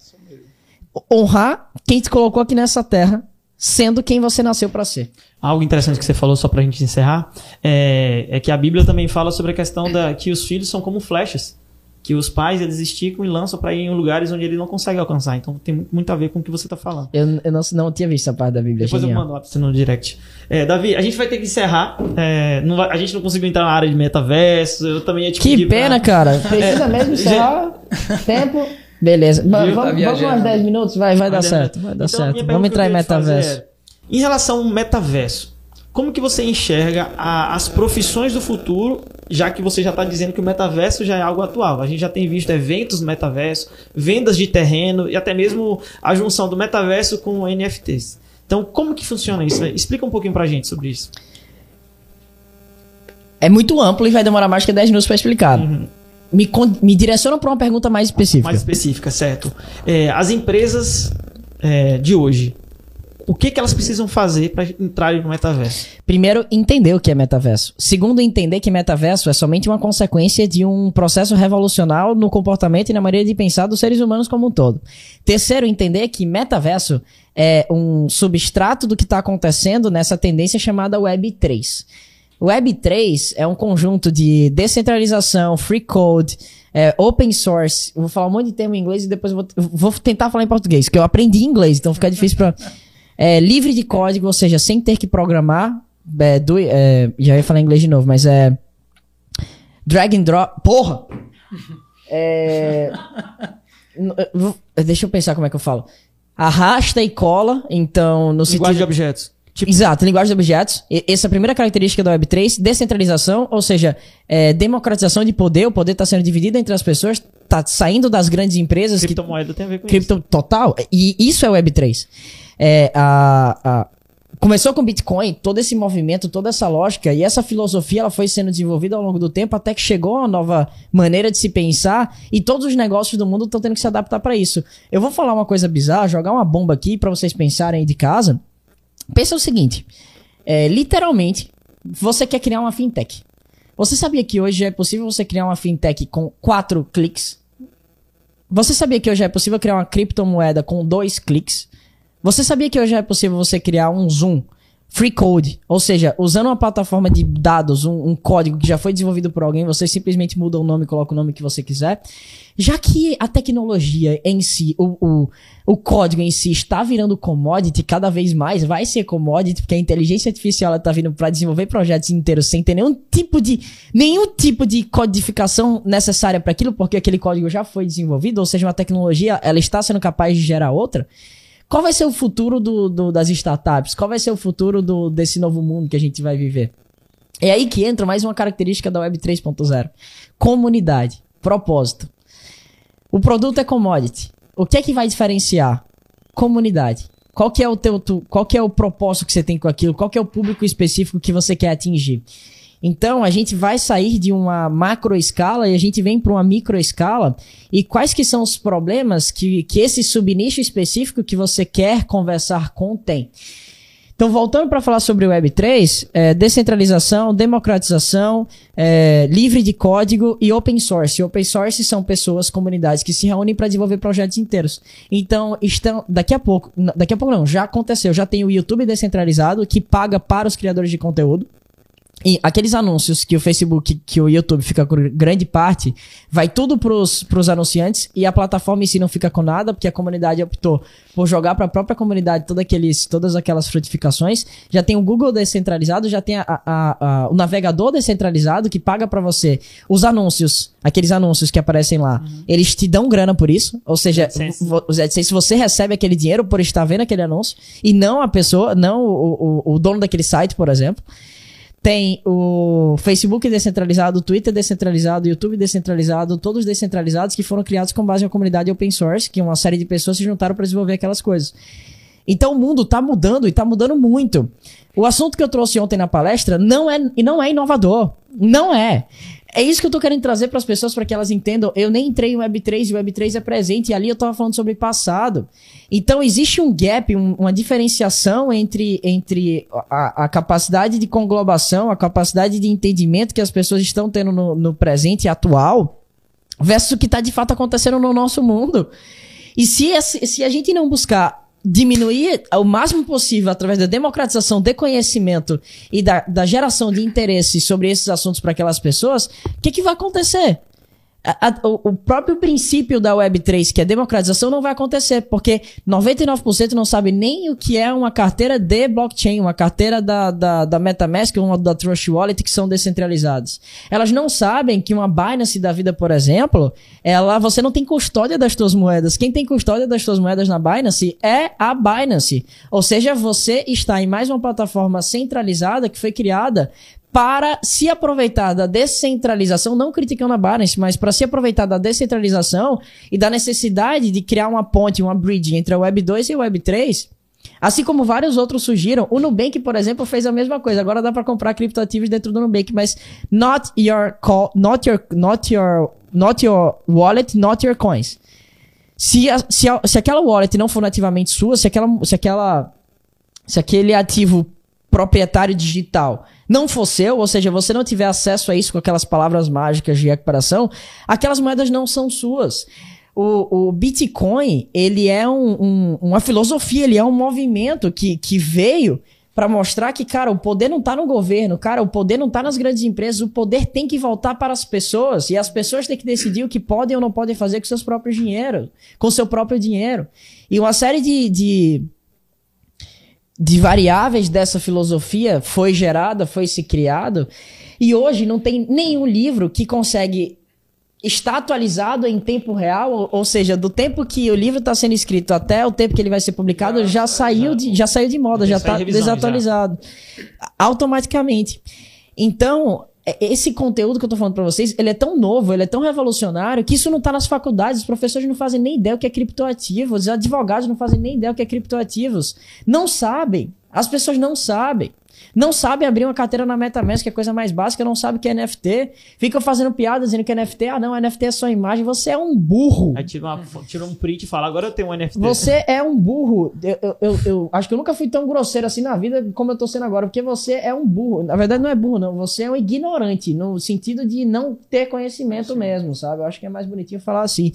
Honrar quem te colocou aqui nessa terra sendo quem você nasceu para ser. Algo interessante que você falou, só pra gente encerrar, é, é, que a Bíblia também fala sobre a questão da que os filhos são como flechas. Que os pais eles esticam e lançam para ir em lugares onde ele não consegue alcançar. Então tem muito, muito a ver com o que você tá falando. Eu, eu não, não, tinha visto essa parte da Bíblia. Depois genial. eu mando lá pra você no direct. É, Davi, a gente vai ter que encerrar. É, vai, a gente não conseguiu entrar na área de metaverso. Eu também ia te Que pena, pra... cara. Precisa mesmo encerrar. Tempo. Beleza. Vamos, Tá vamos viajando. umas 10 minutos? Vai, vai dar Mas é certo. Vai dar Então, a certo. Vamos entrar em fazer metaverso. era, Em relação ao metaverso, como que você enxerga a- as profissões do futuro, já que você já está dizendo que o metaverso já é algo atual? A gente já tem visto eventos no metaverso, vendas de terreno e até mesmo a junção do metaverso com NFTs. Então, como que funciona isso? Explica um pouquinho pra gente sobre isso. É muito amplo e vai demorar mais que 10 minutos pra explicar. Me, me direciona pra uma pergunta mais específica. Mais específica, certo? É, as empresas é, de hoje, o que, que elas precisam fazer para entrarem no metaverso? Primeiro, entender o que é metaverso. Segundo, entender que metaverso é somente uma consequência de um processo revolucionário no comportamento e na maneira de pensar dos seres humanos como um todo. Terceiro, entender que metaverso é um substrato do que está acontecendo nessa tendência chamada Web 3. Web 3 é um conjunto de descentralização, free code, é, open source. Eu vou falar um monte de termo em inglês e depois eu vou, vou tentar falar em português, porque eu aprendi inglês, então fica difícil para é, livre de código, ou seja, sem ter que programar. É, do, é, já ia falar em inglês de novo, mas é. Drag and drop. Porra! É, deixa eu pensar como é que eu falo. arrasta e cola, então no Linguagem sentido de objetos. Tipo, Exato, linguagem de objetos. E- Essa é a primeira característica da Web3, descentralização, ou seja, é, democratização de poder, o poder está sendo dividido entre as pessoas, está saindo das grandes empresas que criptomoeda tem a ver com isso. cripto total. E isso é Web3. É, a, a- começou com Bitcoin, todo esse movimento, toda essa lógica e essa filosofia ela foi sendo desenvolvida ao longo do tempo até que chegou uma nova maneira de se pensar e todos os negócios do mundo estão tendo que se adaptar para isso. Eu vou falar uma coisa bizarra, jogar uma bomba aqui para vocês pensarem aí de casa. Pensa o seguinte, é, literalmente, você quer criar uma fintech. Você sabia que hoje é possível você criar uma fintech com quatro cliques? Você sabia que hoje é possível criar uma criptomoeda com dois cliques? Você sabia que hoje é possível você criar um Zoom free code? Ou seja, usando uma plataforma de dados, um, um código que já foi desenvolvido por alguém, você simplesmente muda o nome e coloca o nome que você quiser. Já que a tecnologia em si, o, o, o código em si está virando commodity cada vez mais, vai ser commodity, porque a inteligência artificial está vindo para desenvolver projetos inteiros sem ter nenhum tipo de nenhum tipo de codificação necessária para aquilo, porque aquele código já foi desenvolvido, ou seja, uma tecnologia ela está sendo capaz de gerar outra. Qual vai ser o futuro do, do- das startups? Qual vai ser o futuro do, desse novo mundo que a gente vai viver? É aí que entra mais uma característica da Web 3.0. Comunidade, propósito. O produto é commodity. O que é que vai diferenciar? Comunidade. Qual que é o teu, tu- qual que é o propósito que você tem com aquilo? Qual que é o público específico que você quer atingir? Então, a gente vai sair de uma macro escala e a gente vem para uma micro escala. E quais que são os problemas que, que esse subnicho específico que você quer conversar com tem? Então, voltando para falar sobre o Web3, é, descentralização, democratização, é, livre de código e open source. Open source são pessoas, comunidades que se reúnem para desenvolver projetos inteiros. Então, estão daqui a pouco, daqui a pouco não, já aconteceu, já tem o YouTube descentralizado que paga para os criadores de conteúdo. E aqueles anúncios que o Facebook, que o YouTube fica com grande parte, vai tudo pros, pros anunciantes e a plataforma em si não fica com nada, porque a comunidade optou por jogar para a própria comunidade toda aqueles, todas aquelas frutificações. Já tem o Google descentralizado, já tem a- a- a- o navegador descentralizado que paga para você os anúncios, aqueles anúncios que aparecem lá. Eles te dão grana por isso, ou seja, AdSense. os AdSense, você recebe aquele dinheiro por estar vendo aquele anúncio e não a pessoa, não o, o, o dono daquele site, por exemplo. Tem o Facebook descentralizado, o Twitter descentralizado, o YouTube descentralizado, todos descentralizados que foram criados com base na comunidade open source, que uma série de pessoas se juntaram para desenvolver aquelas coisas. Então o mundo tá mudando e tá mudando muito. O assunto que eu trouxe ontem na palestra não é, e não é inovador. Não é. É isso que eu tô querendo trazer para as pessoas para que elas entendam. Eu nem entrei em Web3 e o Web3 é presente e ali eu tava falando sobre passado. Então existe um gap, um- uma diferenciação entre, entre a, a capacidade de conglobação, a capacidade de entendimento que as pessoas estão tendo no, no presente atual versus o que está de fato acontecendo no nosso mundo. E se, se a gente não buscar diminuir o máximo possível através da democratização de conhecimento e da, da geração de interesse sobre esses assuntos para aquelas pessoas, o que, que vai acontecer? A- a- o, próprio princípio da Web3, que é democratização, não vai acontecer, porque 99% não sabe nem o que é uma carteira de blockchain, uma carteira da, da, da MetaMask ou da Trust Wallet, que são descentralizadas. Elas não sabem que uma Binance da vida, por exemplo, ela, você não tem custódia das suas moedas. Quem tem custódia das suas moedas na Binance é a Binance. Ou seja, você está em mais uma plataforma centralizada que foi criada para se aproveitar da descentralização, não criticando a Binance, mas para se aproveitar da descentralização e da necessidade de criar uma ponte, uma bridge entre a Web 2 e a Web 3. Assim como vários outros surgiram. O Nubank, por exemplo, fez a mesma coisa. Agora dá para comprar criptoativos dentro do Nubank, mas not your call, not your, not your, not your wallet, not your coins. Se, a- se, a- se aquela wallet não for nativamente sua, se aquela, se aquela, se aquele ativo proprietário digital não for seu, ou seja, você não tiver acesso a isso com aquelas palavras mágicas de equiparação, aquelas moedas não são suas. O, o Bitcoin, ele é um- um- uma filosofia, ele é um movimento que, que veio para mostrar que, cara, o poder não tá no governo, cara, o poder não tá nas grandes empresas, o poder tem que voltar para as pessoas e as pessoas têm que decidir o que podem ou não podem fazer com seus próprios dinheiro, com seu próprio dinheiro. E uma série de, de de variáveis dessa filosofia foi gerada, foi se criado, e hoje não tem nenhum livro que consegue está atualizado em tempo real, ou, seja, do tempo que o livro está sendo escrito até o tempo que ele vai ser publicado, já, já saiu, de, já saiu de moda, já está desatualizado já. automaticamente. Então, esse conteúdo que eu tô falando para vocês, ele é tão novo, ele é tão revolucionário, que isso não tá nas faculdades, os professores não fazem nem ideia o que é criptoativo, os advogados não fazem nem ideia o que é criptoativos. Não sabem. As pessoas não sabem. Não sabem abrir uma carteira na MetaMask, que é a coisa mais básica, não sabe o que é NFT. Ficam fazendo piada dizendo que é NFT. Ah, não, NFT é só imagem. Você é um burro. Aí tira, uma, tira um print e fala, agora eu tenho um NFT. Você é um burro. Eu, eu, eu, eu, acho que eu nunca fui tão grosseiro assim na vida como eu tô sendo agora, porque você é um burro. Na verdade, não é burro, não. Você é um ignorante, no sentido de não ter conhecimento Sim. mesmo, sabe? Eu acho que é mais bonitinho falar assim.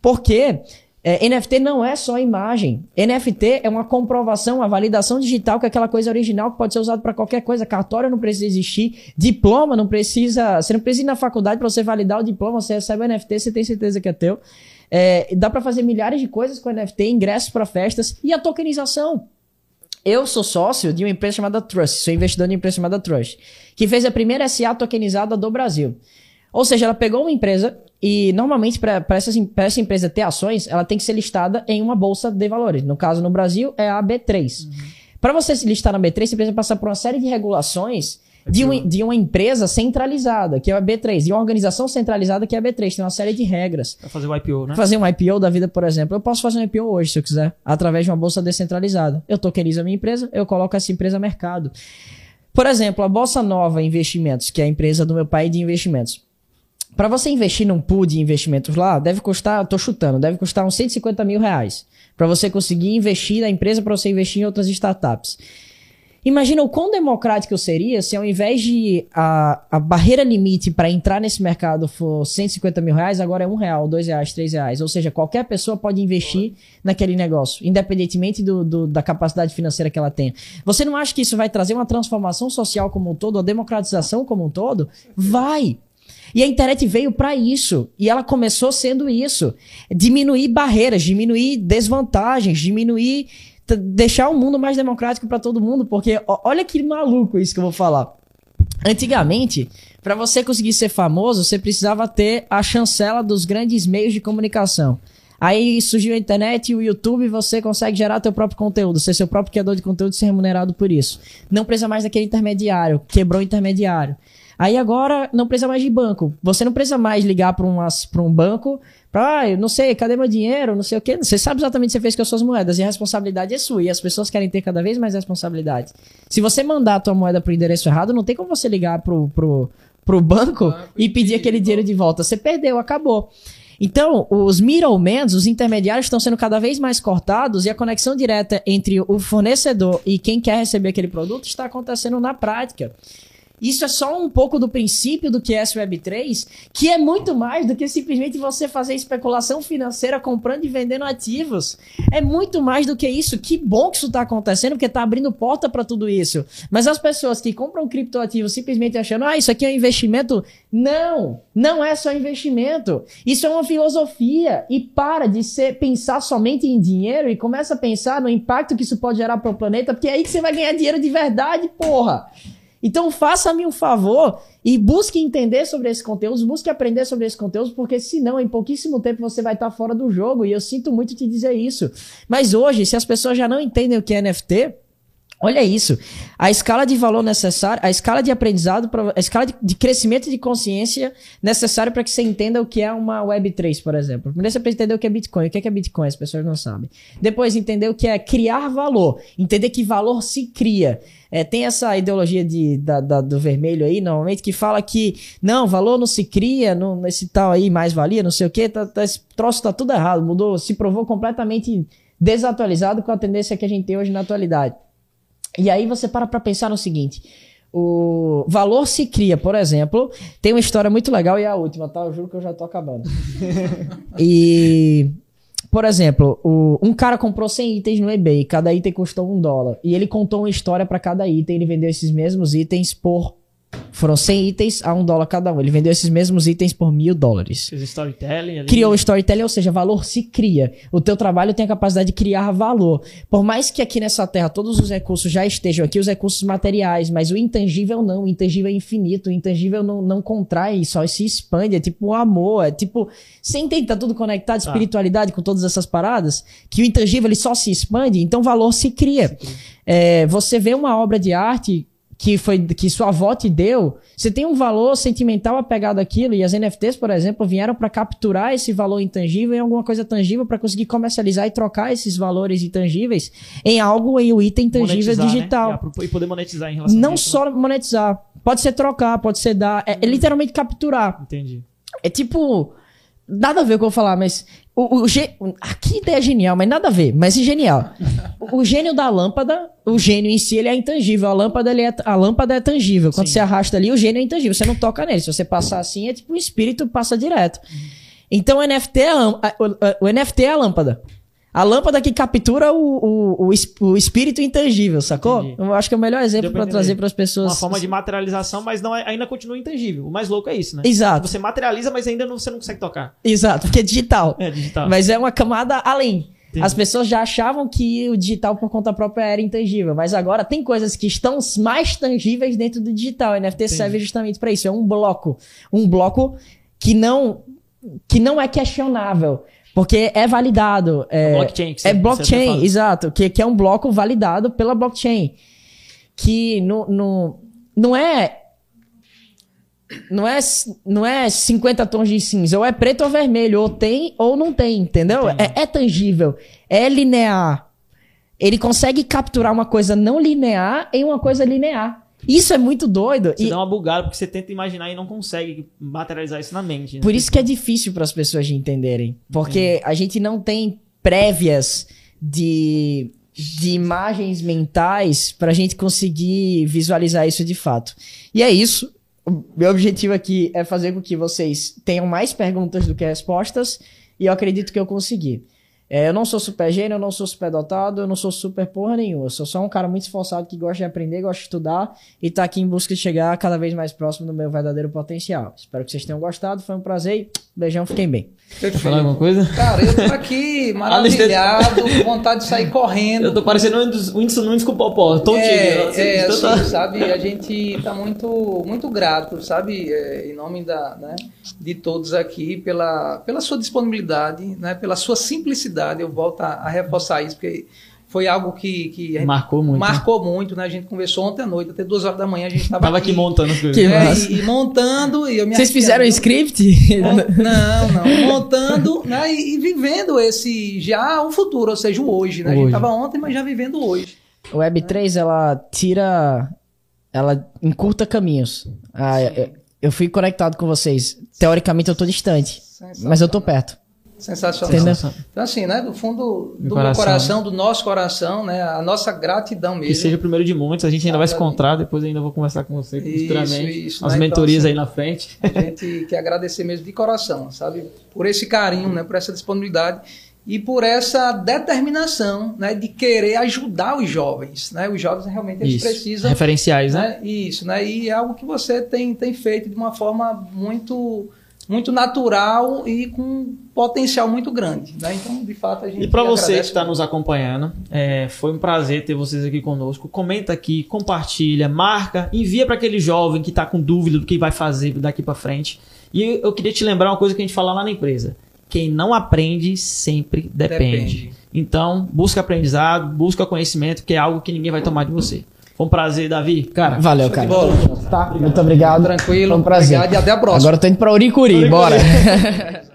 Porque é, NFT não é só imagem. NFT é uma comprovação, uma validação digital que é aquela coisa original que pode ser usada para qualquer coisa. Cartório não precisa existir, diploma não precisa. Você não precisa ir na faculdade para você validar o diploma. Você recebe o NFT, você tem certeza que é teu. É, dá para fazer milhares de coisas com NFT, ingressos para festas e a tokenização. Eu sou sócio de uma empresa chamada Trust, sou investidor de uma empresa chamada Trust, que fez a primeira SA tokenizada do Brasil. Ou seja, ela pegou uma empresa e normalmente, para essa, empresa ter ações, ela tem que ser listada em uma bolsa de valores. No caso, no Brasil, é a B3. Uhum. Para você se listar na B3, você precisa passar por uma série de regulações de uma, de uma empresa centralizada, que é a B3, e uma organização centralizada, que é a B3. Tem uma série de regras. Pra fazer o IPO, né? Fazer um IPO da vida, por exemplo. Eu posso fazer um IPO hoje, se eu quiser, através de uma bolsa descentralizada. Eu tokenizo a minha empresa, eu coloco essa empresa no mercado. Por exemplo, a Bolsa Nova Investimentos, que é a empresa do meu pai de investimentos. Para você investir num pool de investimentos lá, deve custar, tô chutando, deve custar uns 150 mil reais. Para você conseguir investir na empresa, para você investir em outras startups. Imagina o quão democrático seria se ao invés de a, a barreira limite para entrar nesse mercado for 150 mil reais, agora é um real, dois reais, três reais. Ou seja, qualquer pessoa pode investir naquele negócio, independentemente do, do, da capacidade financeira que ela tenha. Você não acha que isso vai trazer uma transformação social como um todo, uma democratização como um todo? Vai! E a internet veio para isso. E ela começou sendo isso: diminuir barreiras, diminuir desvantagens, diminuir. deixar o mundo mais democrático para todo mundo. Porque olha que maluco isso que eu vou falar. Antigamente, para você conseguir ser famoso, você precisava ter a chancela dos grandes meios de comunicação. Aí surgiu a internet e o YouTube, você consegue gerar teu próprio conteúdo, ser seu próprio criador de conteúdo e ser remunerado por isso. Não precisa mais daquele intermediário, quebrou o intermediário. Aí agora não precisa mais de banco. Você não precisa mais ligar para um banco para, ah, não sei, cadê meu dinheiro, não sei o quê. Você sabe exatamente o que você fez com as suas moedas e a responsabilidade é sua. E as pessoas querem ter cada vez mais responsabilidade. Se você mandar a tua moeda pro endereço errado, não tem como você ligar pro, pro, pro banco e pedir aquele dinheiro de volta. Você perdeu, acabou. Então, os middlemen, os intermediários, estão sendo cada vez mais cortados e a conexão direta entre o fornecedor e quem quer receber aquele produto está acontecendo na prática. Isso é só um pouco do princípio do que é Web3, que é muito mais do que simplesmente você fazer especulação financeira comprando e vendendo ativos. É muito mais do que isso. Que bom que isso está acontecendo, porque está abrindo porta para tudo isso. Mas as pessoas que compram criptoativos simplesmente achando, ah, isso aqui é um investimento. Não, não é só investimento. Isso é uma filosofia. E para de ser, pensar somente em dinheiro e começa a pensar no impacto que isso pode gerar para o planeta, porque é aí que você vai ganhar dinheiro de verdade, porra. Então faça-me um favor e busque entender sobre esse conteúdo, busque aprender sobre esse conteúdo, porque senão em pouquíssimo tempo você vai estar fora do jogo. E eu sinto muito te dizer isso. Mas hoje, se as pessoas já não entendem o que é NFT, Olha isso. A escala de valor necessária, a escala de aprendizado, a escala de, de crescimento de consciência necessária para que você entenda o que é uma Web3, por exemplo. Primeiro você precisa entender o que é Bitcoin. O que é, que é Bitcoin? As pessoas não sabem. Depois entender o que é criar valor. Entender que valor se cria. É, tem essa ideologia de, da, da, do vermelho aí, normalmente, que fala que não, valor não se cria, não, nesse tal aí, mais-valia, não sei o que, tá, tá, esse troço tá tudo errado, mudou, se provou completamente desatualizado com a tendência que a gente tem hoje na atualidade. E aí você para para pensar no seguinte: o valor se cria, por exemplo, tem uma história muito legal e é a última, tá? Eu juro que eu já tô acabando. e, por exemplo, o, um cara comprou 100 itens no eBay, cada item custou um dólar. E ele contou uma história para cada item, ele vendeu esses mesmos itens por Foram 100 itens a um dólar cada um. Ele vendeu esses mesmos itens por mil dólares. Fez storytelling ali. Criou o storytelling, ou seja, valor se cria. O teu trabalho tem a capacidade de criar valor. Por mais que aqui nessa terra todos os recursos já estejam aqui, os recursos materiais, mas o intangível não. O intangível é infinito. O intangível não, não contrai, só se expande. É tipo o amor. É tipo. Você entende? Tá tudo conectado, espiritualidade com todas essas paradas. Que o intangível ele só se expande, então valor se cria. Se cria. É, você vê uma obra de arte que foi que sua avó te deu, você tem um valor sentimental apegado àquilo e as NFTs, por exemplo, vieram para capturar esse valor intangível em alguma coisa tangível para conseguir comercializar e trocar esses valores intangíveis em algo em um item tangível monetizar, né? digital né? e poder monetizar em relação não só monetizar, pode ser trocar, pode ser dar, é, é literalmente capturar. Entendi. É tipo Nada a ver com o que eu vou falar, mas. O, o, aqui ideia genial, mas nada a ver, mas é genial. O, o, gênio da lâmpada, o gênio em si, ele é intangível. A lâmpada, ele é, a lâmpada é tangível. Quando Sim. você arrasta ali, o gênio é intangível. Você não toca nele. Se você passar assim, é tipo o espírito passa direto. Então o NFT é a, o, o NFT é a lâmpada. A lâmpada que captura o, o, o, o espírito intangível, sacou? Entendi. Eu acho que é o melhor exemplo para trazer para as pessoas. Uma forma de materialização, mas não é, ainda continua intangível. O mais louco é isso, né? Exato. Você materializa, mas ainda não, você não consegue tocar. Exato, porque é digital. É digital. Mas é uma camada além. Entendi. As pessoas já achavam que o digital por conta própria era intangível, mas agora tem coisas que estão mais tangíveis dentro do digital. O NFT Entendi. serve justamente para isso. É um bloco, um bloco que não que não é questionável. Porque é validado. É, blockchain. Que é blockchain, tá exato. Que, que é um bloco validado pela blockchain. Que no, no, não é. Não é, não é 50 tons de cinza, ou é preto ou vermelho, ou tem ou não tem, entendeu? É, é tangível, é linear. Ele consegue capturar uma coisa não linear em uma coisa linear. Isso é muito doido. Você e... dá uma bugada porque você tenta imaginar e não consegue materializar isso na mente. Né? Por isso que é difícil para as pessoas de entenderem. Porque a gente não tem prévias de, de imagens mentais para a gente conseguir visualizar isso de fato. E é isso. O meu objetivo aqui é fazer com que vocês tenham mais perguntas do que respostas. E eu acredito que eu consegui. É, eu não sou super gênio, eu não sou super dotado, eu não sou super porra nenhuma. Eu sou só um cara muito esforçado que gosta de aprender, gosta de estudar e tá aqui em busca de chegar cada vez mais próximo do meu verdadeiro potencial. Espero que vocês tenham gostado, foi um prazer. Beijão, fiquem bem. Quer falar alguma coisa? Cara, eu tô aqui maravilhado, com vontade de sair correndo. Eu tô parecendo o Whindersson Nunes com o Popó, tontinho. É, assim, é assim, sabe? A gente tá muito, muito grato, sabe? É, em nome da, né, de todos aqui, pela, pela sua disponibilidade, né, pela sua simplicidade. Eu volto a, a reforçar isso, porque foi algo que, que marcou muito. Marcou né? muito, né? A gente conversou ontem à noite, até duas horas da manhã a gente estava aqui, aqui, montando as coisas. É, e, e, montando e eu me Vocês fizeram o script? Não, não. Montando né? E, e, vivendo esse já o futuro, ou seja, o hoje, né? Hoje. A gente estava ontem, mas já vivendo hoje. O Web3, ela tira... Ela encurta caminhos. Ah, eu, eu fui conectado com vocês. Teoricamente eu tô distante, mas eu tô perto. Sensacional. Entendeu? Então, assim, né? Do fundo do, coração. meu coração, do nosso coração, né? A nossa gratidão mesmo. Que seja o primeiro de muitos, a gente ainda vai se encontrar, depois ainda vou conversar com você futuramente. Isso, as né? mentorias então, assim, aí na frente. A gente quer agradecer mesmo de coração, sabe? Por esse carinho, né? Por essa disponibilidade e por essa determinação né, de querer ajudar os jovens. Né? Os jovens realmente eles Isso. precisam. Referenciais, né? né? Isso, né? E é algo que você tem, tem feito de uma forma muito muito natural e com potencial muito grande. Né? Então, de fato, a gente. E para você que está nos acompanhando, é, foi um prazer ter vocês aqui conosco. Comenta aqui, compartilha, marca, envia para aquele jovem que está com dúvida do que vai fazer daqui para frente. E eu queria te lembrar uma coisa que a gente fala lá na empresa. Quem não aprende sempre depende. depende. Então, busca aprendizado, busca conhecimento, que é algo que ninguém vai tomar de você. Foi um prazer, Davi. Cara, valeu, cara. Tá, muito obrigado. Tranquilo. Foi um prazer. Obrigado e até a próxima. Agora eu tô indo pra Uricuri, Uricuri. bora.